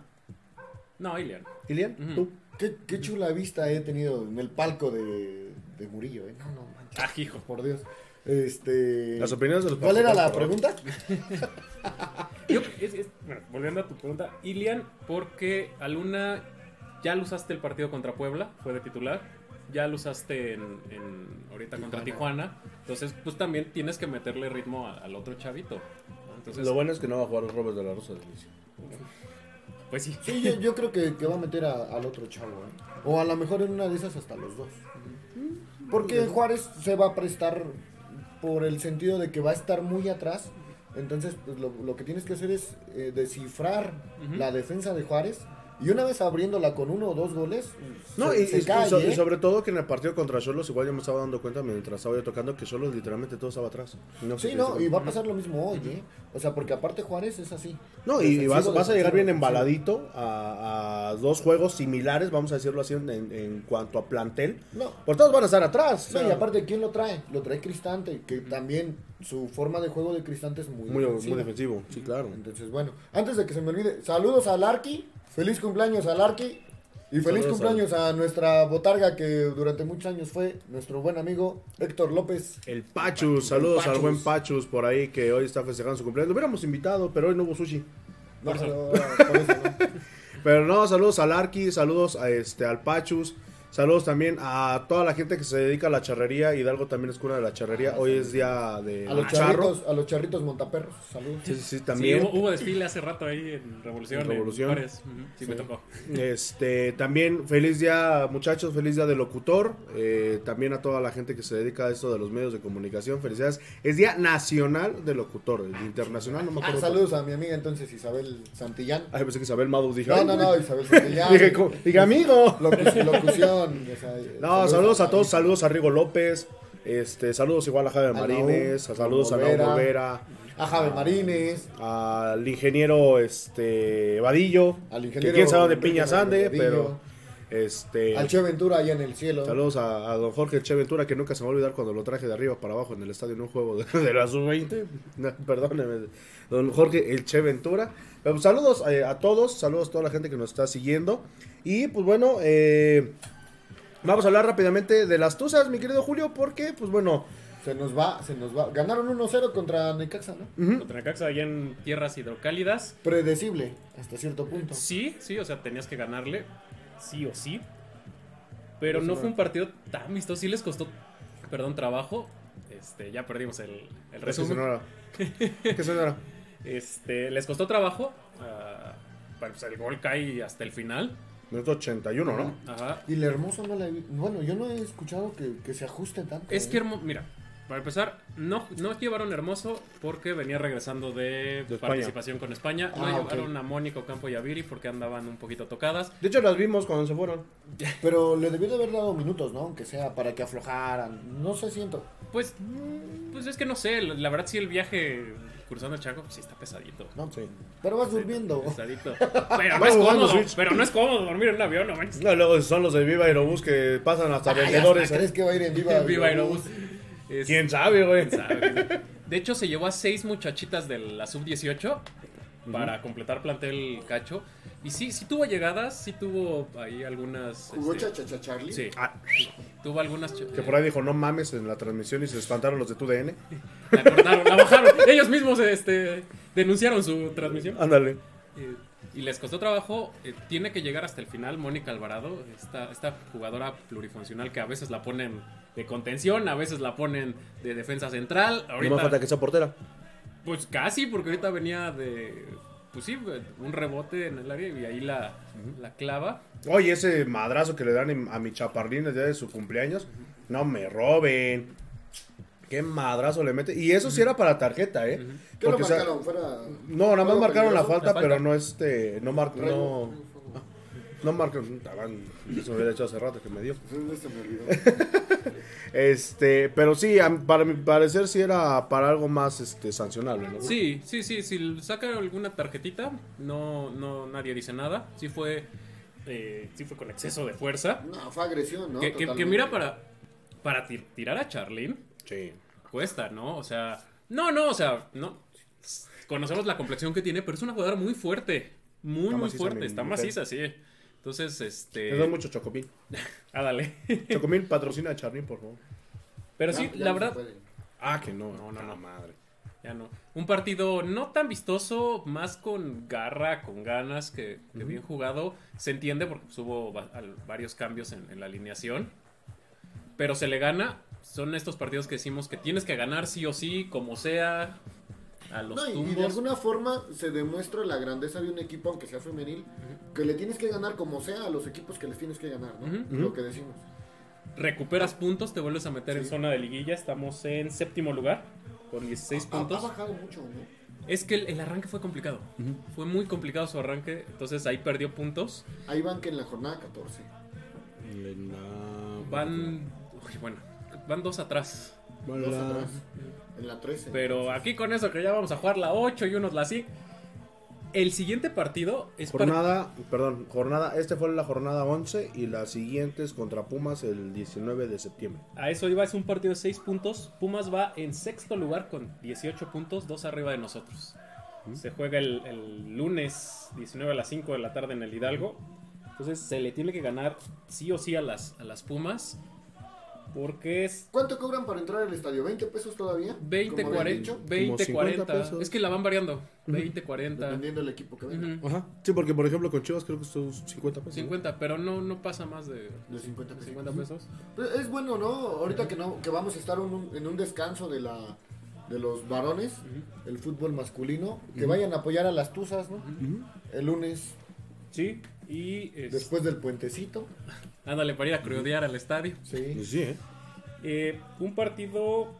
No, Ilian. ¿Ilian? ¿Tú? ¿Qué, qué chula vista he tenido en el palco de, de Murillo, eh. No, no, manches. Ah, hijo. Por Dios. Este. Las opiniones de los ¿Cuál era la pregunta? Yo- es- es- bueno, volviendo a tu pregunta, Ilian, porque a Luna ya lo usaste el partido contra Puebla, fue de titular, ya lo usaste en, en- ahorita contra Tijuana, entonces pues también tienes que meterle ritmo a- al otro chavito. Entonces, Lo bueno es que no va a jugar Robert de la Rosa del inicio. pues sí. Sí, yo, yo creo que, que va a meter a- al otro chavo, ¿eh? O a lo mejor en una de esas hasta los dos. Porque Juárez se va a prestar por el sentido de que va a estar muy atrás. Entonces, pues, lo, lo que tienes que hacer es eh, descifrar la defensa de Juárez. Y una vez abriéndola con uno o dos goles, No, se, y, se y- y cae, so- ¿eh? y sobre todo que en el partido contra Cholos, igual yo me estaba dando cuenta mientras estaba yo tocando que Cholos literalmente todo estaba atrás. No Sí, no, y va a pasar lo mismo hoy, ¿eh? O sea, porque aparte Juárez es así. No, y vas, Defensivo, vas a llegar bien defensivo, embaladito a, a dos juegos similares, vamos a decirlo así, en, en cuanto a plantel. No, Por todos van a estar atrás. No, o y aparte, ¿quién lo trae? Lo trae Cristante, que también su forma de juego de Cristante es muy, muy, defensiva. muy defensivo, sí, claro. Entonces, bueno, antes de que se me olvide, saludos al Arqui, feliz cumpleaños al Arqui y feliz Saludos cumpleaños a nuestra botarga que durante muchos años fue nuestro buen amigo Héctor López. El Pachus, saludos al buen Pachus por ahí que hoy está festejando su cumpleaños. Lo hubiéramos invitado, pero hoy no hubo sushi. No, Por eso. no, por eso no. Pero no, saludos al Arqui, saludos a este, al Pachus, saludos también a toda la gente que se dedica a la charrería. Hidalgo también es cuna de la charrería. Hoy es día de A los charro. charritos, a los charritos montaperros, saludos. Sí, sí, sí, Sí, también. hubo, hubo desfile hace rato ahí en Revolución. En Revolución. Sí, me tocó. Este, también feliz día, muchachos, feliz día del locutor. Eh, también a toda la gente que se dedica a esto de los medios de comunicación, felicidades. Es día nacional del locutor, el internacional, no me Ah, acuerdo. saludos a mi amiga entonces Isabel Santillán. Ay, pensé que Isabel Madu dije. No, no, no, Isabel Santillán. Dije, dije, amigo. Locu- o sea, No, saludos a todos, saludos a Rigo López, Este, saludos igual a Javier Naum, a saludos a. Naum Olvera, A Javi Marínez. al ingeniero este Vadillo, Al que ingeniero quién sabe dónde Enrique piñas ande, pero este Al Che Ventura allá en el cielo. saludos a, a don Jorge Che Ventura que nunca se me va a olvidar cuando lo traje de arriba para abajo en el estadio en un juego de, de la sub-20. No, Perdóneme, don Jorge el Che Ventura. Pero, saludos eh, a todos, saludos a toda la gente que nos está siguiendo. Y pues bueno, eh, vamos a hablar rápidamente de las Tuzas, mi querido Julio, porque pues bueno, Se nos va, se nos va. Ganaron 1-0 contra Necaxa, ¿no? Contra Necaxa allá en tierras hidrocálidas. Predecible, hasta cierto punto. Sí, sí, o sea, tenías que ganarle, sí o sí. Pero no fue un partido tan vistoso, sí les costó, perdón, trabajo. Este, ya perdimos el, el ¿qué resumen. ¿Qué sonora? Este, les costó trabajo. ah, pues el gol cae hasta el final. Minuto 81, ¿no? Ajá. Y el hermoso no la he Bueno, yo no he escuchado que, que se ajuste tanto. Es ¿eh? que, hermo- mira, para empezar, no, no llevaron Hermoso porque venía regresando de, participación con España. No Ah, ok. llevaron a Mónico Campo y a Viri porque andaban un poquito tocadas. De hecho, las vimos cuando se fueron. Pero le debió de haber dado minutos, ¿no? Aunque sea para que aflojaran. No sé, siento. Pues, pues es que no sé, la la verdad sí el viaje cruzando el Chaco, pues sí está pesadito. No, Sí. Pero vas durmiendo. Pesadito. Pero no es cómodo, pero no es cómodo dormir en un avión, no manches. No, luego son los de Viva Aerobús que pasan hasta Ay, vendedores. ¿Crees que va a ir en viva? Viva Aerobús. Es- ¿Quién sabe, güey? quién sabe. De hecho, se llevó a seis muchachitas de la sub-18 para completar plantel cacho. Y sí, sí tuvo llegadas, sí tuvo ahí algunas... ¿Jugó este, Chachacha Charlie? Sí, Ah, tuvo algunas... que por ahí dijo, no mames en la transmisión y se espantaron los de tu DN. La cortaron, la bajaron. Ellos mismos este, denunciaron su transmisión. Ándale. Eh, y les costó trabajo. eh, tiene que llegar hasta el final Mónica Alvarado, esta, esta jugadora plurifuncional que a veces la ponen de contención, a veces la ponen de defensa central. No Ahorita, más falta que sea portera. Pues casi, porque ahorita venía de. Pues sí, un rebote en el área y ahí la, la clava. Oye, ese madrazo que le dan a mi chaparrín el día de su cumpleaños. No me roben. Qué madrazo le mete. Y eso sí era para tarjeta, ¿eh? ¿Qué lo Porque, o sea, marcaron? Fuera... no, nada más ¿Juego marcaron la falta, La falta. pero no este. No mar, no. No marcaron. Taban, Eso me hubiera hecho hace rato que me dio. Este, pero sí, para mi parecer sí era para algo más este sancionable, ¿no? Sí, sí, sí. Si saca alguna tarjetita, no, no nadie dice nada. Sí fue. eh, sí fue con exceso de fuerza. No, fue agresión, ¿no? que, que- que Totalmente. mira para. Para ti- tirar a Charlene. Sí. cuesta, ¿no? O sea, no, no, o sea, no. Conocemos la complexión que tiene, pero es una jugadora muy fuerte. Muy, Está muy fuerte. Está maciza, sí. Entonces, Me este. da mucho Chocomil. Ah, dale. Chocomil patrocina a Charly, por favor. Pero No, sí, la no verdad. Ah, que no. No, no, no. madre. ya no. Un partido no tan vistoso, más con garra, con ganas, que, que bien jugado. Se entiende porque pues, hubo va- varios cambios en, en la alineación. Pero se le gana. Son estos partidos que decimos que tienes que ganar sí o sí, como sea. A los No, y- de alguna forma se demuestra la grandeza de un equipo, aunque sea femenil, que le tienes que ganar como sea a los equipos que les tienes que ganar, ¿no? Lo que decimos. recuperas puntos, te vuelves a meter en zona de liguilla. Estamos en séptimo lugar con 16 Ha, ha puntos. bajado mucho, ¿no? Es que el, el arranque fue complicado. Fue muy complicado su arranque, entonces ahí perdió puntos. Ahí van que en la jornada 14. Van, uy, bueno, van dos atrás. Dos atrás. En la 13. Pero aquí con eso que ya vamos a jugar la 8 y unos la 5. El siguiente partido es para... Jornada, perdón, jornada, este fue la jornada 11 y la siguiente es contra Pumas el 19 de septiembre. A eso iba, es un partido de 6 puntos. Pumas va en sexto lugar con 18 puntos, dos arriba de nosotros. Se juega el, el lunes 19 a las 5 de la tarde en el Hidalgo. Entonces se le tiene que ganar sí o sí a las, a las Pumas. Porque es ¿Cuánto cobran para entrar al estadio? ¿20 pesos todavía? 20, Como habían 40, dicho, 20, 50 40. pesos. Es que la van variando. 20, 40. Dependiendo del equipo que venga. ujú, Ajá. Sí, porque por ejemplo con Chivas creo que estos 50 pesos. ¿no? 50, pero no, no pasa más de De 50 pesos. 50 pesos. Pero es bueno, ¿no? Ahorita que no que vamos a estar un- en un descanso de la de los varones, el fútbol masculino, que vayan a apoyar a las Tuzas, ¿no? El lunes, Sí, y es- después del puentecito. ándale para ir a crudear al estadio. Sí. Pues sí, ¿eh? Eh, un partido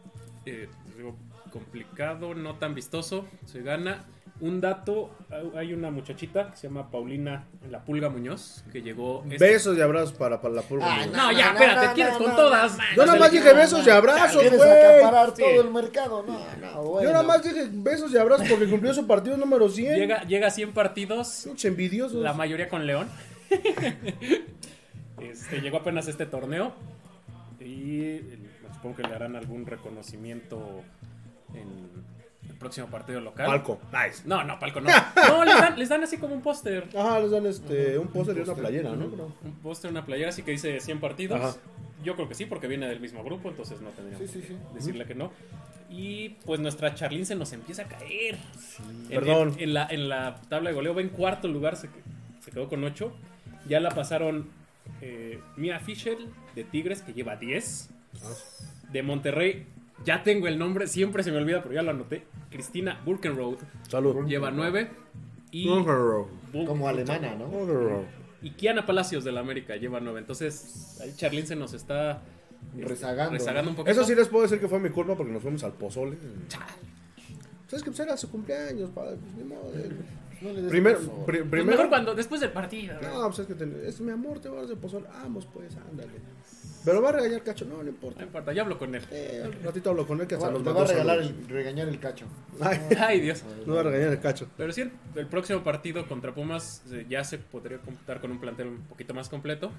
eh, digo, complicado, no tan vistoso. Se gana. Un dato, hay una muchachita que se llama Paulina La Pulga Muñoz, que llegó... este- Besos y abrazos para, para la pulga. Ay, güey. No, ya, No, espérate, no, quieres no, con no, todas. no, Yo nada más dije besos y abrazos, ¿Quieres güey. acaparar Sí. todo el mercado? No, no, bueno. Yo nada más dije besos y abrazos porque cumplió su partido número 100. Llega, llega a 100 partidos, Pinche envidiosos. la mayoría con León. Este, llegó apenas este torneo y eh, supongo que le harán algún reconocimiento en el próximo partido local. Palco. Nice. No, no, palco no. No, les dan, les dan así como un póster. Ajá, les dan este, un póster y una playera, ¿no? Un póster, una playera, así que dice 100 partidos. Ajá. Yo creo que sí, porque viene del mismo grupo, entonces no tendríamos Sí, sí, sí. que decirle que no. Y pues nuestra Charlene se nos empieza a caer. En- Perdón. En, en la, en la tabla de goleo va en cuarto lugar, se, se quedó con 8. Ya la pasaron eh, Mia Fisher de Tigres, que lleva 10. De Monterrey, ya tengo el nombre, siempre se me olvida, pero ya lo anoté. Cristina Burkenroad Salud. lleva 9. Y. Como alemana, ¿no? y Kiana Palacios de la América lleva 9. Entonces, ahí Charlene se nos está este, Rezagando. rezagando un poquito. Eso sí les puedo decir que fue mi culpa porque nos fuimos al pozole. ¿Sabes que pues era su cumpleaños, padre? Pues ni modo. No le des Pues primero. mejor cuando, después del partido. No, pues es que ten- es mi amor, te vas de pozole. Vamos, pues, ándale. Pero va a regañar cacho, no, no importa. No importa, ya hablo con él. Eh, al ratito hablo con él que Te hasta nos te va a regalar saludos. el, regañar el cacho. Ay, Ay, Dios. no va a regañar el cacho. Pero sí, el, el próximo partido contra Pumas eh, ya se podría contar con un plantel un poquito más completo.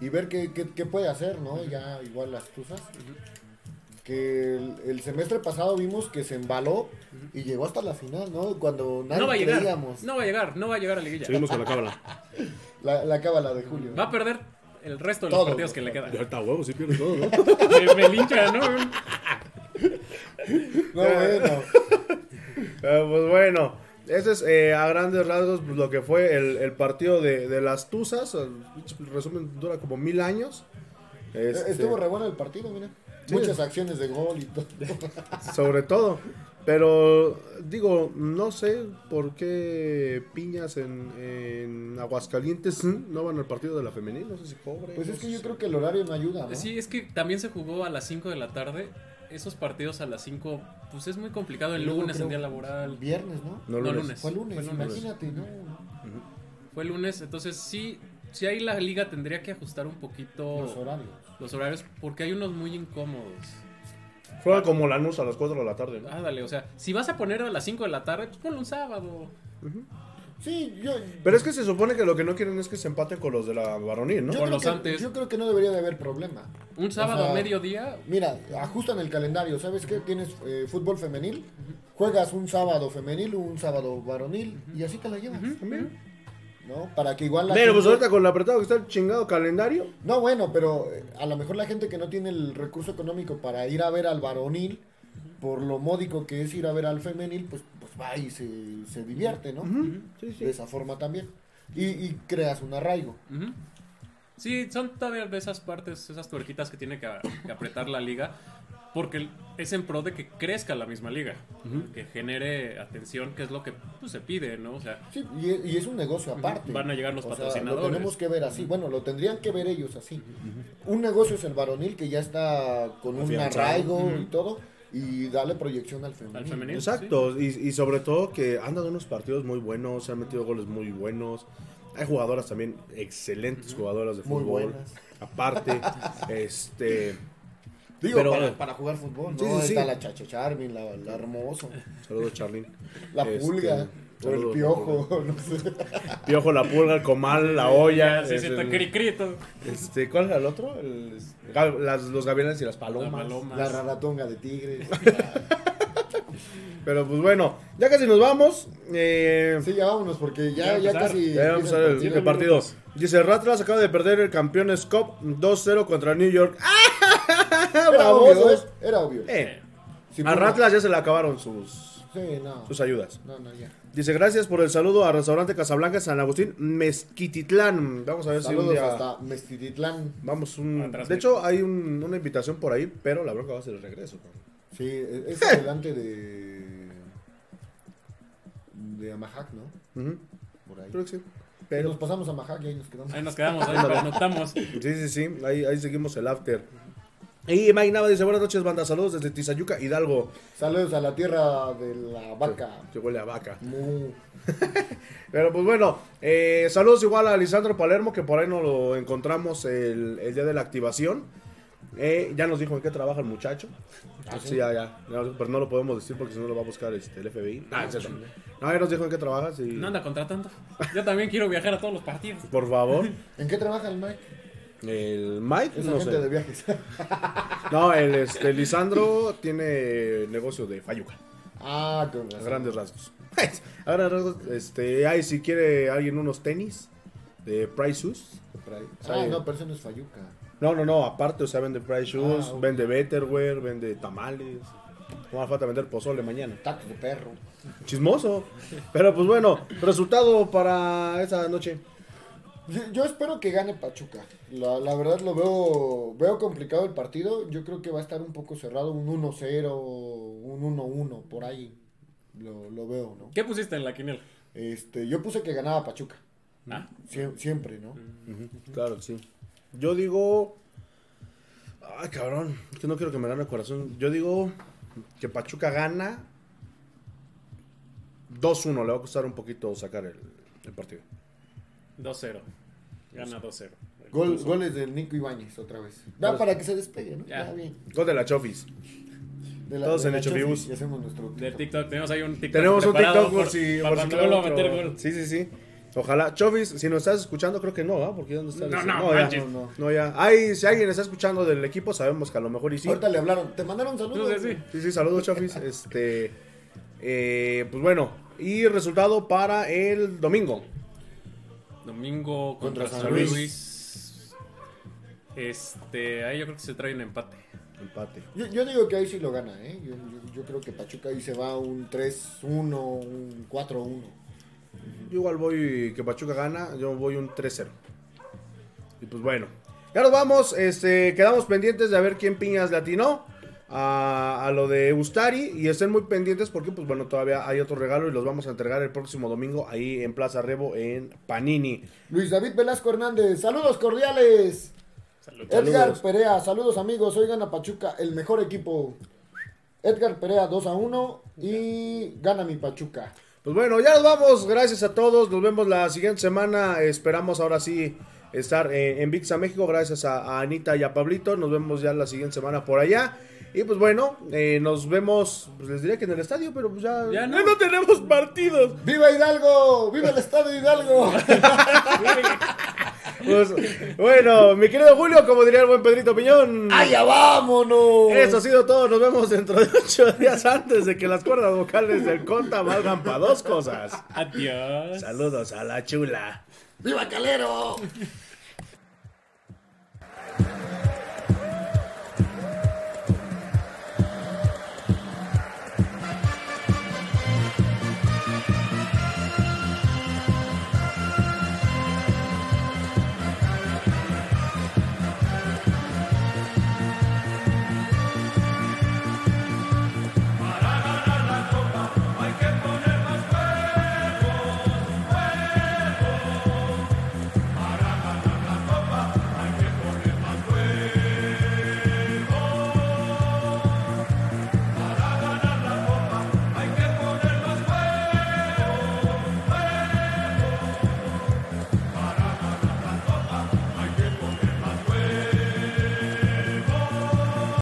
Y ver qué, qué, qué puede hacer, ¿no? Ya igual las tuzas. Que el, el semestre pasado vimos que se embaló y llegó hasta la final, ¿no? Cuando nadie No va a llegar. creíamos. No va a llegar, no va a llegar a liguilla. Seguimos con la cábala. La, la cábala de Julio. Va a perder el resto de los Todo. partidos que le quedan. Ahorita huevo, sí pierde todo, ¿no? Me, me lincha, ¿no? No, bueno. Eh, pues bueno, ese es eh, a grandes rasgos pues, lo que fue el, el partido de, de las Tuzas. El resumen dura como mil años. Este, Estuvo re bueno el partido, mira. Sí. Muchas acciones de gol y todo. Sobre todo. Pero digo, no sé por qué Piñas en, en Aguascalientes no van al partido de la femenil. No sé si cobre. Pues no es que yo creo que el horario no ayuda, ¿no? Sí, es que también se jugó a las 5 de la tarde. Esos partidos a las 5, pues es muy complicado el lunes, creo en día laboral. Viernes, ¿no? No, No, lunes. lunes. Fue lunes, Fue lunes. imagínate, ¿no? Fue lunes, entonces sí, sí ahí la liga tendría que ajustar un poquito Los horarios. los horarios porque hay unos muy incómodos. Juega como Lanús a las 4 de la tarde. ¿no? Ah, dale, o sea, si vas a poner a las 5 de la tarde, pues ponlo un sábado. Sí, yo. Pero es que se supone que lo que no quieren es que se empaten con los de la varonil, ¿no? yo Con creo los que- antes. Yo creo que no debería de haber problema. Un sábado sea, a mediodía, Mira, ajustan el calendario. ¿Sabes qué? Tienes eh, fútbol femenil. Juegas un sábado femenil, un sábado varonil. Y así te la llevas. ¿No? Para que igual la. Pero pues gente- ahorita con lo apretado que está el chingado calendario. No, bueno, pero eh, a lo mejor la gente que no tiene el recurso económico para ir a ver al varonil, por lo módico que es ir a ver al femenil, pues, pues va y se, se divierte, ¿no? Sí, sí. De esa forma también. Y, y creas un arraigo. Sí, son todavía de esas partes, esas tuerquitas que tiene que, que apretar la liga, porque es en pro de que crezca la misma liga, que genere atención, que es lo que pues, se pide, ¿no? O sea, Sí, y, es- y es un negocio aparte. Van a llegar los O sea, patrocinadores. lo tenemos que ver así. Bueno, lo tendrían que ver ellos así. Un negocio es el varonil que ya está con un arraigo y todo. Y darle proyección al femenil. al femenil. Exacto, y, y sobre todo que han dado unos partidos muy buenos, se han metido goles muy buenos. Hay jugadoras también, excelentes jugadoras de Muy fútbol. buenas. Aparte, este. Digo, Pero- para, para jugar fútbol, ¿no? Sí, sí, Ahí sí. Está la Chacha Charmin, la, la Hermoso, Saludos, Charlene. la Este, Pulga, o el Piojo, no sé. Piojo, la pulga, el comal, la olla. Sí, es sí, está el- cricrito. este, ¿Cuál era el otro? El- las- los gavilanes y las palomas. Las palomas. La raratonga de Tigres. Pero pues bueno, ya casi nos vamos. Eh, Sí, ya vámonos porque Ya ya, casi. Ya vamos a ver el partido. Dice Ratlas acaba de perder el Campeones Cup 2-0 contra New York. Era obvio, ¿eh? Era obvio. Eh, Si a Ratlas ya se le acabaron sus, Sí, no. sus ayudas. No, no, ya. Dice gracias por el saludo a Restaurante Casablanca en San Agustín, Mezquititlán. Vamos a ver si un Saludos día hasta Mestititlán. vamos un. Atrás, De hecho hay un- una invitación por ahí, pero la bronca va a ser el regreso. Sí, es adelante de. de Amahac, ¿no? Por ahí. Creo que sí. Pero nos pasamos a Amahac y ahí nos quedamos. Ahí nos quedamos, ahí anotamos. sí, sí, sí. Ahí, ahí seguimos el after. Y Mike Nava dice, buenas noches, banda, saludos desde Tizayuca, Hidalgo. Saludos a la tierra de la vaca. Que huele a vaca. Mu. Pero pues bueno, eh, saludos igual a Lisandro Palermo, que por ahí nos lo encontramos el, el día de la activación. Eh, ya nos dijo en qué trabaja el muchacho. Ah, sí, ya, ya, ya, Pero no lo podemos decir porque si no lo va a buscar este, el FBI. Ah, cierto. No, ya nos dijo en qué trabajas y... No anda contratando. Yo también quiero viajar a todos los partidos. Por favor. ¿En qué trabaja el Mike? El Mike, Es no sé. de viajes. No, el este, Lisandro tiene negocio de Fayuca. ah, con razón. grandes rasgos. A grandes rasgos, este, ay, si quiere alguien unos tenis de Price Shoes. Ah, no, pero eso no es Fayuca. No, no, no, aparte, o sea, vende Price Shoes, Ah, ok. vende Betterware, vende tamales. No hace falta vender pozole mañana. Tacos de perro. Chismoso. Pero pues bueno, resultado para esa noche. Yo, yo espero que gane Pachuca. La, la verdad lo veo veo complicado el partido. Yo creo que va a estar un poco cerrado, un 1-0, un 1-1, por ahí. Lo, lo veo, ¿no? ¿Qué pusiste en la quiniela? Este, yo puse que ganaba Pachuca. Ah, Sie- siempre, ¿no? Ujú, Claro que sí. Yo digo. Ay, cabrón. Es que no quiero que me gane el corazón. Yo digo que Pachuca gana 2-1. Le va a costar un poquito sacar el, el partido. 2-0. Gana 2-0. Gol- goles del Nico Ibáñez otra vez. Va para que se despegue, ¿no? Ya. Ya, bien. Gol de la Chofis. De Todos en la Hecho Chofis Vivos. Y hacemos nuestro De TikTok, tenemos ahí un TikTok. Tenemos un TikTok por, si. por si otro. meter gol. Sí, sí, sí. Ojalá. Chofis, si nos estás escuchando, creo que no, ¿ah? Porque ¿dónde está? No, no, ya. No, no. No, ya. Ay, si alguien está escuchando del equipo, sabemos que a lo mejor y sí. Ahorita le hablaron. Te mandaron saludos. Sí, sí, sí. Sí, sí, saludos, Chofis. Este. eh, pues bueno. Y resultado para el domingo. Domingo contra, Contra San Luis. Luis. Este, ahí yo creo que se trae un empate. Empate. Yo, yo digo que ahí sí lo gana, ¿eh? Yo, yo- yo creo que Pachuca ahí se va un 3-1, un 4-1. Yo igual voy que Pachuca gana, yo voy un 3-0. Y pues bueno, ya nos vamos, este, quedamos pendientes de a ver quién piñas le atinó a, a lo de Ustari y estén muy pendientes porque pues bueno, todavía hay otro regalo y los vamos a entregar el próximo domingo ahí en Plaza Rebo en Panini. Luis David Velasco Hernández, saludos cordiales. Salud. Edgar Saludos. Perea, saludos amigos, hoy gana Pachuca, el mejor equipo. Edgar Perea 2 a 1 y gana mi Pachuca. Pues bueno, ya nos vamos, gracias a todos, nos vemos la siguiente semana, esperamos ahora sí estar eh, en VIXA México, gracias a, a Anita y a Pablito, nos vemos ya la siguiente semana por allá. Y pues bueno, eh, nos vemos, pues les diría que en el estadio, pero pues ya, Ya no. ya no tenemos partidos. ¡Viva Hidalgo! ¡Viva el Estado de Hidalgo! Pues, bueno, mi querido Julio, como diría el buen Pedrito Piñón. ¡Allá vámonos! Eso ha sido todo, nos vemos dentro de ocho días antes de que las cuerdas vocales del Conta valgan para dos cosas. Adiós. Saludos a la chula. ¡Viva Calero!